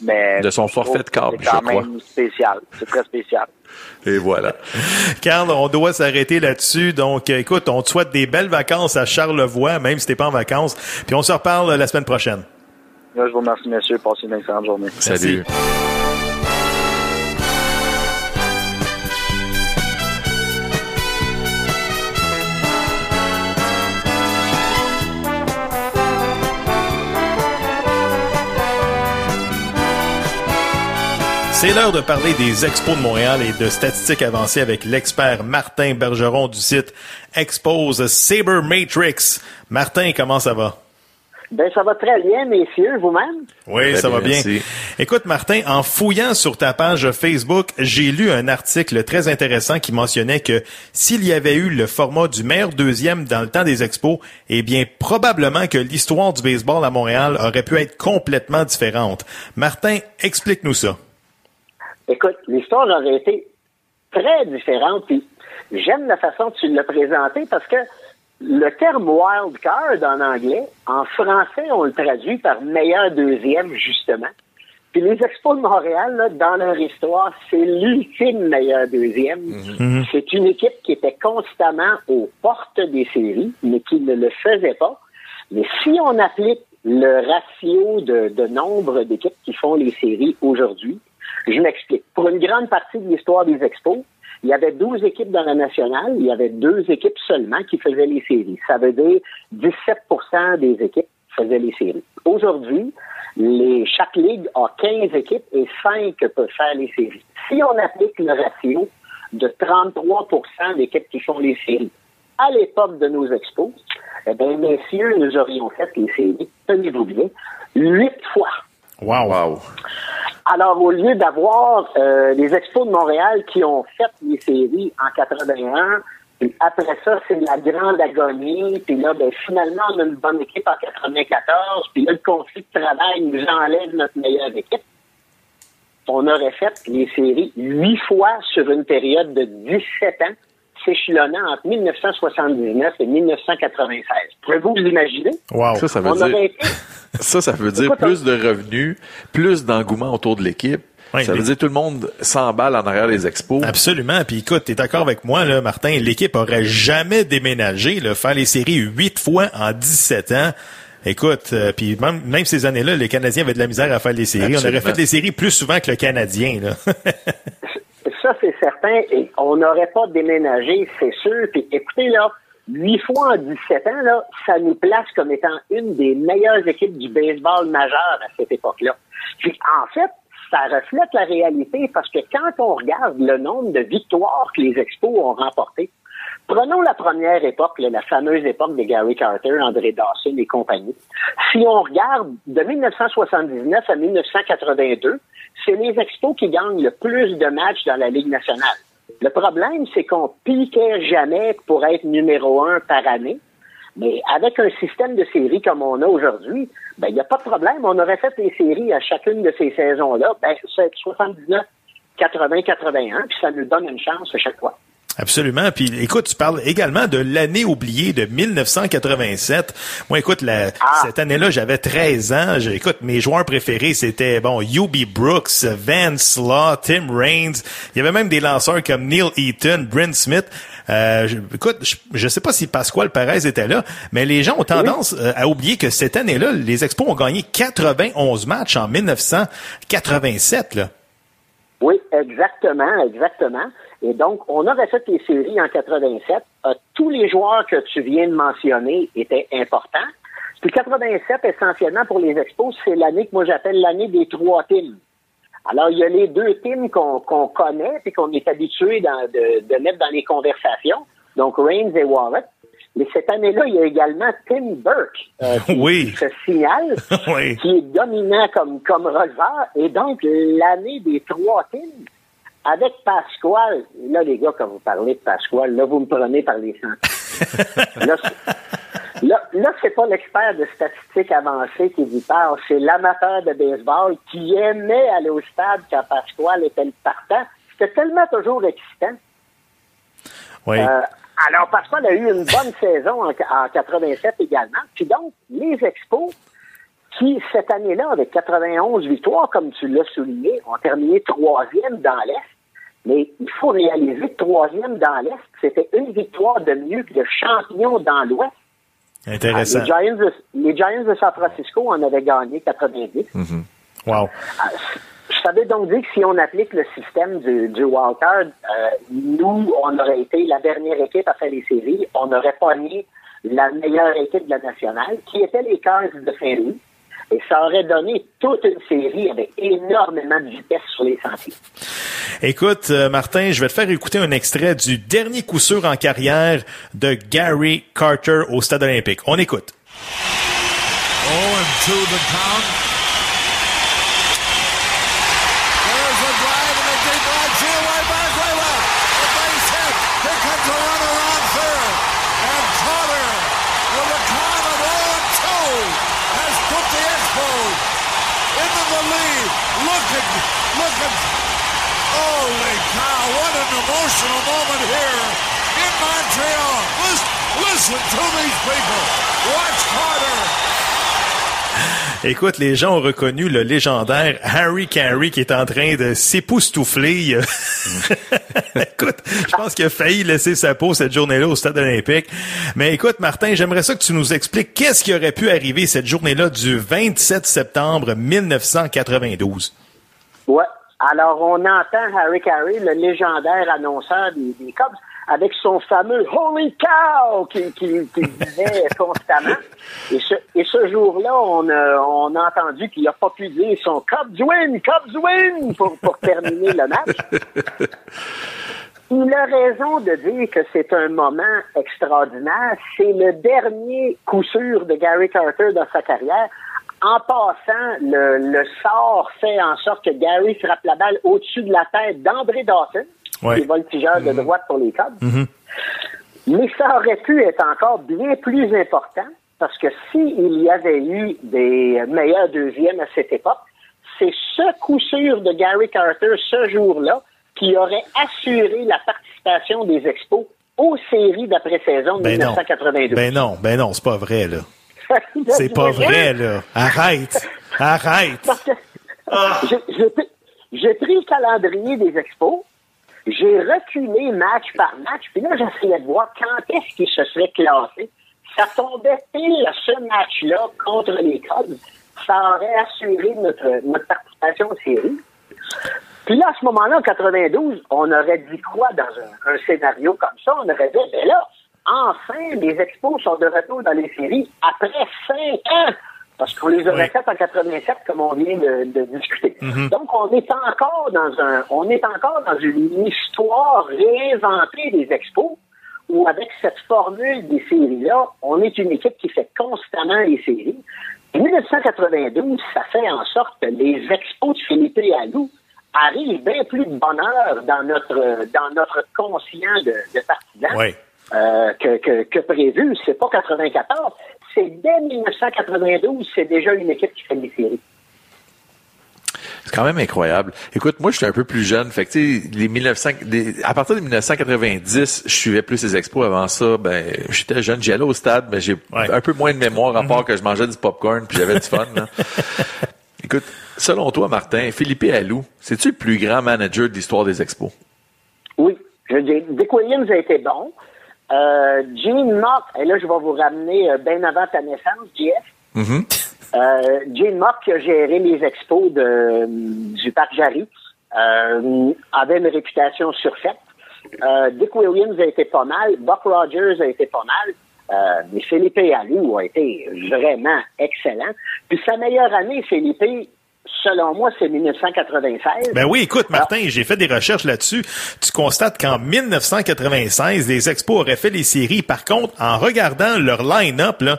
Speaker 8: Mais
Speaker 3: De son forfait de câble,
Speaker 8: C'est quand
Speaker 3: je crois.
Speaker 8: même spécial. C'est très spécial.
Speaker 3: Et voilà.
Speaker 2: Carl, on doit s'arrêter là-dessus. Donc, euh, écoute, on te souhaite des belles vacances à Charlevoix, même si t'es pas en vacances. Puis on se reparle la semaine prochaine.
Speaker 8: Là, je vous remercie, messieurs. Passez une excellente journée.
Speaker 3: Salut.
Speaker 2: C'est l'heure de parler des expos de Montréal et de statistiques avancées avec l'expert Martin Bergeron du site Expose Saber Matrix. Martin, comment ça va?
Speaker 9: Ben, ça va très bien, messieurs, vous-même?
Speaker 2: Oui,
Speaker 3: Très
Speaker 2: ça va
Speaker 3: bien,
Speaker 2: bien.
Speaker 3: merci.
Speaker 2: Écoute, Martin, en fouillant sur ta page Facebook, j'ai lu un article très intéressant qui mentionnait que s'il y avait eu le format du meilleur deuxième dans le temps des expos, eh bien, probablement que l'histoire du baseball à Montréal aurait pu être complètement différente. Martin, explique-nous ça.
Speaker 9: Écoute, l'histoire aurait été très différente. Puis j'aime la façon que tu l'as présenté parce que le terme wild card en anglais, en français, on le traduit par meilleur deuxième, justement. Puis les Expos de Montréal, là, dans leur histoire, c'est l'ultime meilleur deuxième. C'est une équipe qui était constamment aux portes des séries, mais qui ne le faisait pas. Mais si on applique le ratio de, de nombre d'équipes qui font les séries aujourd'hui, je m'explique. Pour une grande partie de l'histoire des Expos, il y avait 12 équipes dans la nationale, il y avait deux équipes seulement qui faisaient les séries. Ça veut dire 17% des équipes faisaient les séries. Aujourd'hui, les, chaque ligue a 15 équipes et 5 peuvent faire les séries. Si on applique le ratio de 33% d'équipes qui font les séries à l'époque de nos expos, Eh bien, messieurs, nous aurions fait les séries, tenez-vous bien, huit fois.
Speaker 2: Wow.
Speaker 3: Wow.
Speaker 9: Alors, au lieu d'avoir euh, les Expos de Montréal qui ont fait les séries en 81, puis après ça, c'est la grande agonie, puis là, ben, finalement, on a une bonne équipe en 94, puis là, le conflit de travail nous enlève notre meilleure équipe. On aurait fait les séries huit fois sur une période de 17 ans, s'échelonnant entre 1979 et 1996. Pouvez-vous vous imaginer?
Speaker 2: Wow.
Speaker 3: Ça, ça veut
Speaker 9: On
Speaker 3: dire,
Speaker 9: aurait été
Speaker 3: ça, ça veut dire
Speaker 9: Écoute,
Speaker 3: plus de revenus, plus d'engouement autour de l'équipe.
Speaker 2: Oui,
Speaker 3: ça veut dire tout le monde s'emballe en arrière des expos.
Speaker 2: Absolument. Puis écoute, t'es d'accord avec moi, là, Martin, l'équipe aurait jamais déménagé, là, faire les séries huit fois en 17 ans. Écoute, euh, puis même, même ces années-là, les Canadiens avaient de la misère à faire les séries. On aurait fait les séries plus souvent que le Canadien. Là.
Speaker 9: Ça, c'est certain. Et on n'aurait pas déménagé, c'est sûr. Puis écoutez, là, huit fois en 17 ans, là, ça nous place comme étant une des meilleures équipes du baseball majeur à cette époque-là. Puis en fait, ça reflète la réalité parce que quand on regarde le nombre de victoires que les Expos ont remportées, Prenons la première époque, la fameuse époque de Gary Carter, André Dawson et compagnie. Si on regarde de 1979 à 1982, c'est les Expos qui gagnent le plus de matchs dans la Ligue nationale. Le problème, c'est qu'on piquait jamais pour être numéro un par année. Mais avec un système de séries comme on a aujourd'hui, ben, il n'y a pas de problème. On aurait fait les séries à chacune de ces saisons-là. Ben, c'est 79, 80, 81, puis ça nous donne une chance à chaque fois.
Speaker 2: Absolument. Puis écoute, tu parles également de l'année oubliée de 1987. Moi, écoute, la- cette année-là, j'avais 13 ans. Je- écoute, mes joueurs préférés, c'était bon, U.B. Brooks, Vance Law, Tim Raines. Il y avait même des lanceurs comme Neil Eaton, Brent Smith. Euh, je- écoute, je, je sais pas si Pasquale Perez était là, mais les gens ont tendance euh, à oublier que cette année-là, les Expos ont gagné 91 matchs en 1987. Là.
Speaker 9: Oui, exactement, exactement. Et donc, on aurait fait les séries en 87. Euh, tous les joueurs que tu viens de mentionner étaient importants. Puis 87, essentiellement pour les Expos, c'est l'année que moi j'appelle l'année des trois teams. Alors, il y a les deux teams qu'on connaît et qu'on est habitué de, de mettre dans les conversations, donc Reigns et Warwick. Mais cette année-là, il y a également Tim Burke euh, qui,
Speaker 2: Oui.
Speaker 9: qui se signale,
Speaker 2: Oui.
Speaker 9: qui est dominant comme, comme releveur. Et donc, l'année des trois teams, avec Pasquale, là, les gars, quand vous parlez de Pasquale, là, vous me prenez par les sentiers. là, là, là, c'est pas l'expert de statistiques avancées qui vous parle, c'est l'amateur de baseball qui aimait aller au stade quand Pasquale était le partant. C'était tellement toujours excitant.
Speaker 2: Oui.
Speaker 9: Euh, alors, Pascal a eu une bonne saison en, en 87 également. Puis donc, les Expos, qui, cette année-là, avec 91 victoires, comme tu l'as souligné, ont terminé troisième dans l'Est. Mais il faut réaliser troisième dans l'Est, c'était une victoire de mieux que le champion dans l'Ouest.
Speaker 2: Intéressant.
Speaker 9: Les Giants, de, les Giants de San Francisco en avaient gagné 90.
Speaker 2: Wow.
Speaker 9: Ah, Ça veut donc dire que si on applique le système du, du wildcard, euh, nous, on aurait été la dernière équipe à faire les séries. On aurait pogné la meilleure équipe de la nationale, qui était les Cars de Saint-Louis. Et ça aurait donné toute une série avec énormément de vitesse sur les sentiers.
Speaker 2: Écoute, euh, Martin, je vais te faire écouter un extrait du dernier coup sûr en carrière de Gary Carter au Stade olympique. On écoute.
Speaker 10: Oh, and to count. There's a drive in the deep right field, way back, way left. The base hit. Here comes a runner on third. And Carter, with a count of 0 and 2, has put the Expos into the lead. Look at, look at, holy cow, what an emotional moment here in Montreal. Listen, listen to these people. Watch Carter.
Speaker 2: Écoute, les gens ont reconnu le légendaire Harry Carey qui est en train de s'époustoufler. écoute, je pense qu'il a failli laisser sa peau cette journée-là au Stade olympique. Mais écoute, Martin, j'aimerais ça que tu nous expliques qu'est-ce qui aurait pu arriver cette journée-là du 27 septembre 1992.
Speaker 9: Ouais. Alors, on entend Harry Carey, le légendaire annonceur des, des Cubs, avec son fameux Holy cow qu'il qui, qui disait constamment. Et ce, et ce jour-là, on a, on a entendu qu'il n'a pas pu dire son Cubs win, Cubs win pour, pour terminer le match. il a raison de dire que c'est un moment extraordinaire. C'est le dernier coup sûr de Gary Carter dans sa carrière. En passant, le, le sort fait en sorte que Gary frappe la balle au-dessus de la tête d'André Dawson,
Speaker 2: Ouais.
Speaker 9: qui est voltigeur de droite pour les Cubs.
Speaker 2: Mhm.
Speaker 9: Mais ça aurait pu être encore bien plus important parce que s'il y avait eu des meilleurs deuxièmes à cette époque, c'est ce coup sûr de Gary Carter ce jour-là qui aurait assuré la participation des Expos aux séries d'après-saison de
Speaker 2: Ben non.
Speaker 9: 1992.
Speaker 2: Ben non, ben non, c'est pas vrai, là. C'est pas vrai, là. Arrête. Arrête.
Speaker 9: Parce que pris- j'ai pris le calendrier des expos, j'ai reculé match par match, puis là, j'essayais de voir quand est-ce qu'ils se seraient classés. Ça tombait pile ce match-là contre les Cubs. Ça aurait assuré notre, notre participation aux séries. Puis là, à ce moment-là, en 92, on aurait dit quoi dans un, un scénario comme ça? On aurait dit, ben là, enfin, les Expos sont de retour dans les séries après cinq ans. Parce qu'on les aurait
Speaker 2: Oui.
Speaker 9: faites en 87, comme on vient de, de discuter. Donc, on est encore dans un, on est encore dans une histoire réinventée des Expos, où avec cette formule des séries-là, on est une équipe qui fait constamment les séries. En 1992, ça fait en sorte que les Expos de Philippe Allou arrivent bien plus de bonheur dans notre, dans notre conscient de, de partisans
Speaker 2: Oui.
Speaker 9: euh, que, que, que prévu. C'est pas 94, c'est dès 1992, c'est déjà une équipe qui fait des séries.
Speaker 3: C'est quand même incroyable. Écoute, moi, je suis un peu plus jeune. Fait que, les 1900, des- à partir de 1990, je suivais plus les expos. Avant ça, ben, j'étais jeune, j'y allais au stade, mais j'ai
Speaker 2: Ouais.
Speaker 3: un peu moins de mémoire, à part que je mangeais du popcorn puis j'avais du fun, là. Écoute, selon toi, Martin, Philippe Allou, c'est-tu le plus grand manager de l'histoire des expos?
Speaker 9: Oui, je dis, Dick Williams a été bon. Euh, Gene Mock, et là, je vais vous ramener euh, bien avant ta naissance, JF.
Speaker 3: Mhm.
Speaker 9: Euh, Gene Mock, qui a géré les expos de, du Parc Jarry, euh, avait une réputation surfaite. Euh, Dick Williams a été pas mal. Buck Rogers a été pas mal. Euh, mais Philippe Allou a été vraiment excellent. Puis sa meilleure année, Philippe, selon moi, c'est 1996.
Speaker 2: Ben oui, écoute, Martin, j'ai fait des recherches là-dessus. Tu constates qu'en 1996, les Expos auraient fait les séries. Par contre, en regardant leur line-up, là,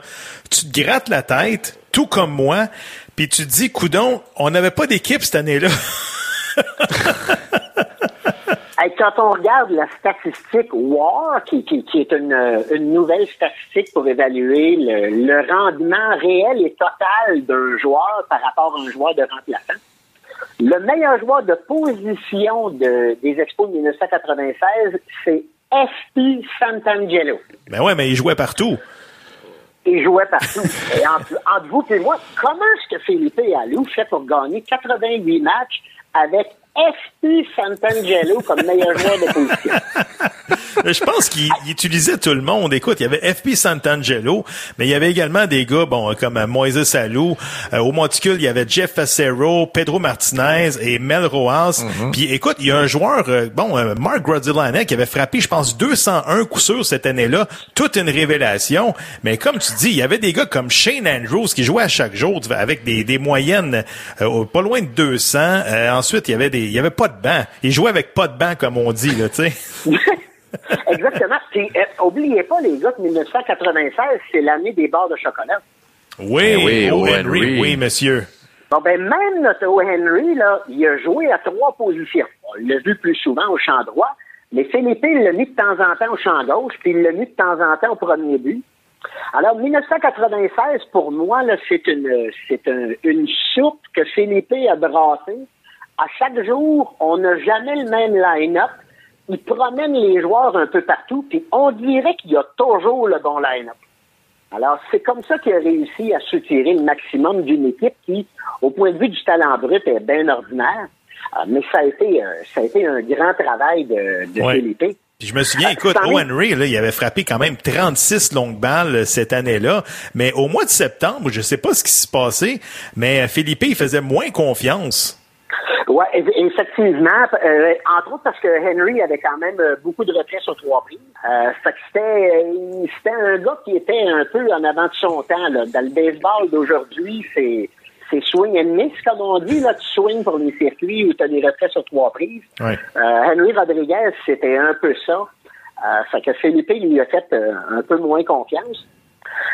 Speaker 2: tu te grattes la tête, tout comme moi, puis tu te dis, coudon, on n'avait pas d'équipe cette année-là.
Speaker 9: Quand on regarde la statistique WAR, qui, qui, qui est une, une nouvelle statistique pour évaluer le, le rendement réel et total d'un joueur par rapport à un joueur de remplaçant, le meilleur joueur de position de- des Expos de 1996, c'est FP Santangelo.
Speaker 2: ben ouais, mais il jouait partout.
Speaker 9: Il jouait partout. et entre, entre vous et moi, comment est-ce que Philippe Allou fait pour gagner 88 matchs avec FP Santangelo comme meilleur joueur de position?
Speaker 2: Mais je pense qu'il il utilisait tout le monde. Écoute, il y avait FP Santangelo, mais il y avait également des gars, bon, comme euh, Moises Salou. Euh, au monticule, il y avait Jeff Facero, Pedro Martinez et Mel Rojas. Puis écoute, il y a un joueur, euh, bon, euh, Mark Grodilane, qui avait frappé, je pense, 201 coups sûrs cette année-là. Toute une révélation. Mais comme tu dis, il y avait des gars comme Shane Andrews qui jouaient à chaque jour avec des, des moyennes euh, pas loin de 200. Euh, ensuite, il y avait des, il y avait pas de banc. Il jouait avec pas de banc, comme on dit, là, tu sais.
Speaker 9: Exactement. Puis, euh, oubliez pas, les gars, que 1996, c'est l'année des barres de chocolat.
Speaker 2: Oui,
Speaker 3: Ben oui,
Speaker 2: O.
Speaker 3: O.
Speaker 2: Henry,
Speaker 3: Henry.
Speaker 2: oui, monsieur.
Speaker 9: Bon, ben, même notre O. Henry, là, il a joué à trois positions. On l'a vu plus souvent au champ droit, mais Philippe, il l'a mis de temps en temps au champ gauche, puis il l'a mis de temps en temps au premier but. Alors, 1996, pour moi, là, c'est une, c'est un- une soupe que Philippe a brassée. À chaque jour, on n'a jamais le même line-up. Il promène les joueurs un peu partout, puis on dirait qu'il y a toujours le bon line-up. Alors, c'est comme ça qu'il a réussi à soutirer le maximum d'une équipe qui, au point de vue du talent brut, est bien ordinaire. Euh, mais ça a été, euh, ça a été un grand travail de, de
Speaker 2: Ouais.
Speaker 9: Philippe.
Speaker 2: Puis je me souviens,
Speaker 9: Ah,
Speaker 2: écoute,
Speaker 9: c'en est-
Speaker 2: O. Henry, là, il avait frappé quand même 36 longues balles euh, cette année-là. Mais au mois de septembre, je sais pas ce qui s'est passé, mais euh, Philippe, il faisait moins confiance.
Speaker 9: Oui, effectivement. Euh, entre autres parce que Henry avait quand même euh, beaucoup de retraits sur trois prises. Euh, fait que c'était, c'était un gars qui était un peu en avant de son temps. Là. Dans le baseball d'aujourd'hui, c'est c'est swing and miss, comme on dit. Là, tu swings pour les circuits où tu as des retraits sur trois prises. Euh, Henry Rodriguez, c'était un peu ça. Euh, fait que Philippe lui a fait euh, un peu moins confiance.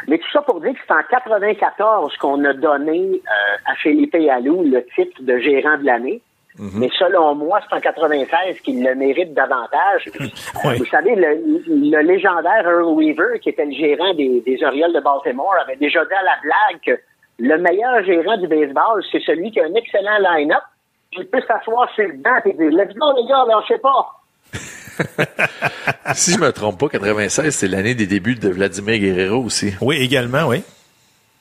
Speaker 9: Mais tout ça pour dire que c'est en 94 qu'on a donné à Philippe Allou le titre de gérant de l'année. Mais selon moi, c'est en 96 qu'il le mérite davantage.
Speaker 2: Oui.
Speaker 9: Vous savez, le, le légendaire Earl Weaver, qui était le gérant des, des Orioles de Baltimore, avait déjà dit à la blague que le meilleur gérant du baseball, c'est celui qui a un excellent line-up, qui peut s'asseoir sur le banc et dire Let's go, les gars, lâchez pas.
Speaker 3: si je me trompe pas, 96, c'est l'année des débuts de Vladimir Guerrero aussi.
Speaker 2: Oui, également, oui.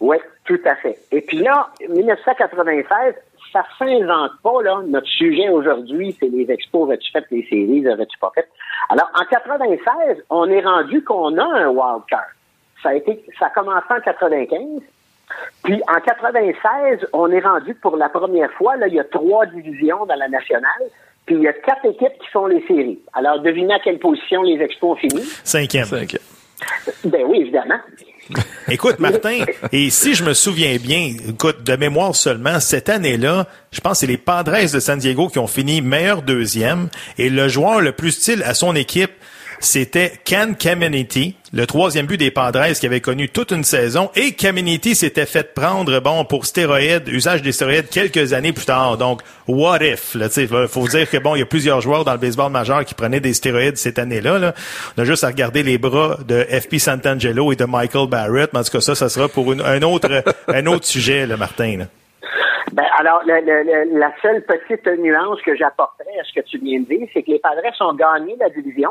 Speaker 9: Oui, tout à fait. Et puis là, 1996, ça s'invente pas, là. Notre sujet aujourd'hui, c'est les expos, as-tu fait les séries, as-tu pas fait? Alors, en 96, on est rendu qu'on a un wild card. Ça a été, ça a commencé en 95. Puis en 96, on est rendu que pour la première fois, là, il y a trois divisions dans la nationale. Puis il y a quatre équipes qui font les séries. Alors, devinez à quelle position les expos ont fini?
Speaker 2: Cinquième.
Speaker 3: Cinq.
Speaker 9: Ben oui, évidemment.
Speaker 2: Écoute, Martin, et si je me souviens bien, écoute, de mémoire seulement, cette année-là, je pense que c'est les Padres de San Diego qui ont fini meilleur deuxième, et le joueur le plus style à son équipe, c'était Ken Caminiti, le troisième but des Padres qui avait connu toute une saison, et Caminiti s'était fait prendre, bon, pour stéroïdes, usage des stéroïdes quelques années plus tard. Donc, what if, sais, faut dire que bon, il y a plusieurs joueurs dans le baseball majeur qui prenaient des stéroïdes cette année-là, là. On a juste à regarder les bras de FP Santangelo et de Michael Barrett, mais en tout cas, ça, ça sera pour un autre, un autre sujet, là, Martin.
Speaker 9: Ben, alors, le- la seule petite nuance que j'apporterais à ce que tu viens de dire, c'est que les Padres ont gagné la division.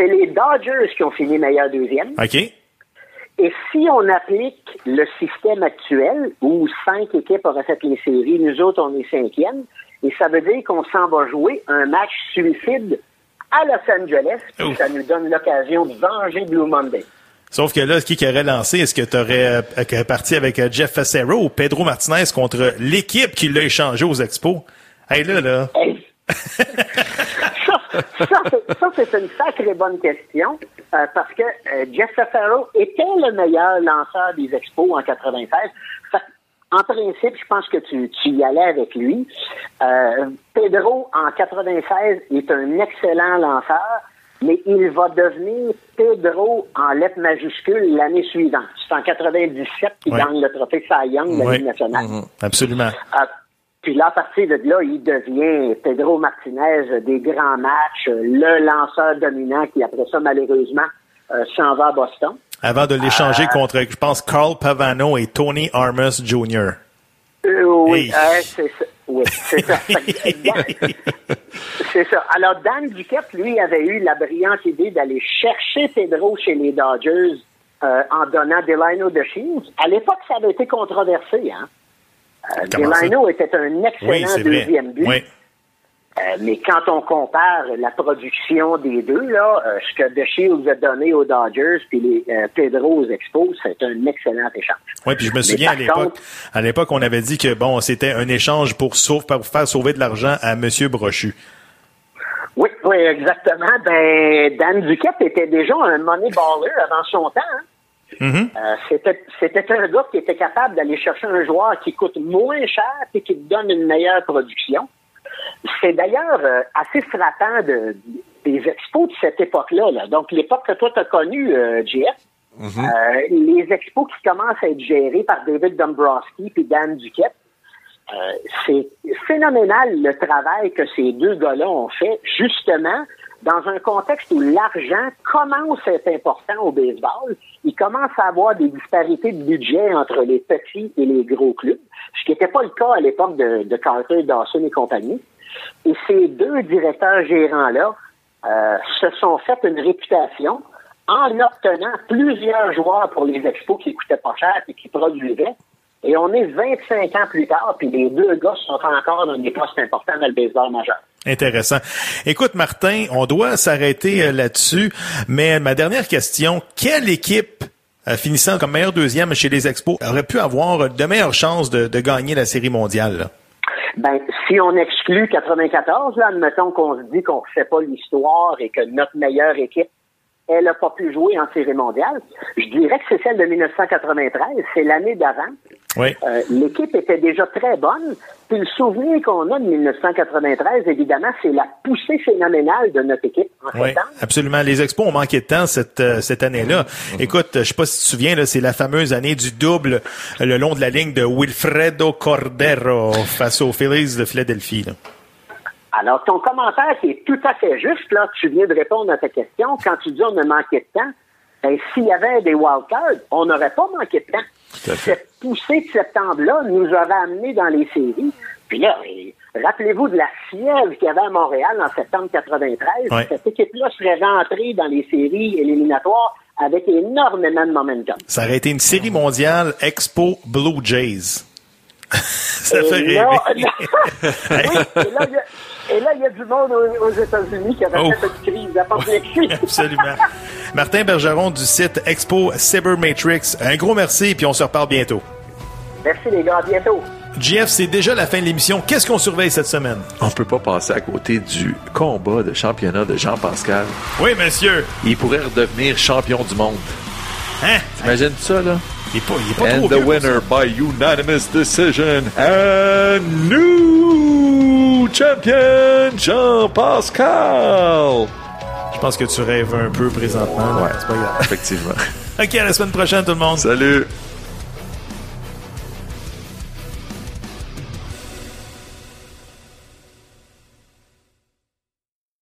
Speaker 9: C'est les Dodgers qui ont fini meilleur deuxième.
Speaker 2: OK?
Speaker 9: Et si on applique le système actuel, où cinq équipes auraient fait les séries, nous autres, on est cinquième, et ça veut dire qu'on s'en va jouer un match suicide à Los Angeles, puis ça nous donne l'occasion de venger Blue Monday.
Speaker 2: Sauf que là, qui qui aurait lancé? Est-ce que tu aurais parti avec euh, Jeff Facero ou Pedro Martinez contre l'équipe qui l'a échangé aux expos? Hey, là, là.
Speaker 9: Hey. ça, ça, c'est- une sacrée bonne question euh, parce que euh, Jeff Farrow était le meilleur lanceur des expos en 96. Fait que, en principe, je pense que tu, tu y allais avec lui. Euh, Pedro, en 96, est un excellent lanceur, mais il va devenir Pedro en lettres majuscules l'année suivante. C'est en 97 qu'il
Speaker 2: Ouais.
Speaker 9: gagne le trophée Cy Young de la. Ligue nationale.
Speaker 2: Absolument.
Speaker 9: Puis là, à partir de là, il devient Pedro Martinez euh, des grands matchs, euh, le lanceur dominant qui, après ça, malheureusement, euh, s'en va à Boston.
Speaker 2: Avant de l'échanger contre, je pense, Carl Pavano et Tony Armus Jr.
Speaker 9: Euh, oui,
Speaker 2: Hey.
Speaker 9: euh, c'est ça. Oui, c'est ça. C'est ça. Alors, Dan Duquette, lui, avait eu la brillante idée d'aller chercher Pedro chez les Dodgers euh, en donnant Delano de Shields. À l'époque, ça avait été controversé. Hein? Euh? Delano était un excellent
Speaker 2: Oui,
Speaker 9: deuxième but.
Speaker 2: Oui.
Speaker 9: Euh, mais quand on compare la production des deux, là, euh, ce que The Shields a donné aux Dodgers puis les euh, Pedro aux Expos, c'est un excellent échange.
Speaker 2: Oui, puis je me souviens à l'époque, à l'époque, on avait dit que bon, c'était un échange pour, sauve, pour faire sauver de l'argent à Monsieur Brochu.
Speaker 9: Oui, oui, exactement. Ben, Dan Duquette était déjà un money baller avant son temps. hein.
Speaker 2: Mhm.
Speaker 9: Euh, c'était, c'était un gars qui était capable d'aller chercher un joueur qui coûte moins cher et qui te donne une meilleure production. C'est d'ailleurs euh, assez frappant de, des expos de cette époque-là. là. Donc, l'époque que toi, tu as connue, euh, JF, euh, les expos qui commencent à être gérés par David Dombrowski et Dan Duquette, euh, c'est phénoménal le travail que ces deux gars-là ont fait, justement, dans un contexte où l'argent commence à être important au baseball. Il commence à avoir des disparités de budget entre les petits et les gros clubs, ce qui n'était pas le cas à l'époque de, de Carter, Dawson et compagnie. Et ces deux directeurs gérants-là euh, se sont fait une réputation en obtenant plusieurs joueurs pour les expos qui coûtaient pas cher et qui produisaient. Et on est 25 ans plus tard, puis les deux gars sont encore dans des postes importants dans le baseball majeur.
Speaker 2: Intéressant. Écoute, Martin, on doit s'arrêter euh, là-dessus, mais ma dernière question, quelle équipe euh, finissant comme meilleur deuxième chez les Expos aurait pu avoir de meilleures chances de, gagner la Série mondiale?
Speaker 9: Ben, si on exclut 94, là, admettons qu'on se dit qu'on ne fait pas l'histoire et que notre meilleure équipe, elle n'a pas pu jouer en série mondiale, je dirais que c'est celle de 1993. C'est l'année d'avant.
Speaker 2: Oui.
Speaker 9: Euh, L'équipe était déjà très bonne. Puis le souvenir qu'on a de 1993, évidemment, c'est la poussée phénoménale de notre équipe en
Speaker 2: Oui,
Speaker 9: septembre.
Speaker 2: absolument. Les Expos ont manqué de temps cette, euh, cette année-là. Écoute, je sais pas si tu te souviens, c'est la fameuse année du double euh, le long de la ligne de Wilfredo Cordero face aux Phillies de Philadelphie. là.
Speaker 9: Alors, ton commentaire qui est tout à fait juste, là, tu viens de répondre à ta question. Quand tu dis on a manqué de temps, ben, s'il y avait des wildcards, on n'aurait pas manqué de temps. Cette poussée de septembre-là nous aurait amené dans les séries. Puis là, eh, rappelez-vous de la fièvre qu'il y avait à Montréal en septembre 93.
Speaker 2: Ouais.
Speaker 9: Cette équipe-là serait rentrée dans les séries éliminatoires avec énormément de momentum.
Speaker 2: Ça aurait été une série mondiale Expo Blue Jays. Ça
Speaker 9: Et
Speaker 2: fait
Speaker 9: là-
Speaker 2: rêver.
Speaker 9: oui, et là, il y a- et là, il y a du monde aux, aux États-Unis qui avait
Speaker 2: Oh.
Speaker 9: fait une crise apoplectique.
Speaker 2: Absolument. Martin Bergeron du site Expo Cybermatrix. Un gros merci, puis on se reparle bientôt.
Speaker 9: Merci les gars, à bientôt.
Speaker 2: JF, c'est déjà la fin de l'émission. Qu'est-ce qu'on surveille cette semaine?
Speaker 3: On peut pas passer à côté du combat de championnat de Jean-Pascal.
Speaker 2: Oui, monsieur.
Speaker 3: Il pourrait redevenir champion du monde.
Speaker 2: Hein?
Speaker 3: T'imagines ça, là?
Speaker 2: Il est pas, il est pas
Speaker 3: And
Speaker 2: trop
Speaker 3: the
Speaker 2: vieux
Speaker 3: winner by unanimous decision, and new champion Jean-Pascal.
Speaker 2: Je pense que tu rêves un peu présentement. là.
Speaker 3: Ouais.
Speaker 2: C'est pas grave.
Speaker 3: Effectivement.
Speaker 2: OK, à la semaine prochaine, tout le monde.
Speaker 3: Salut.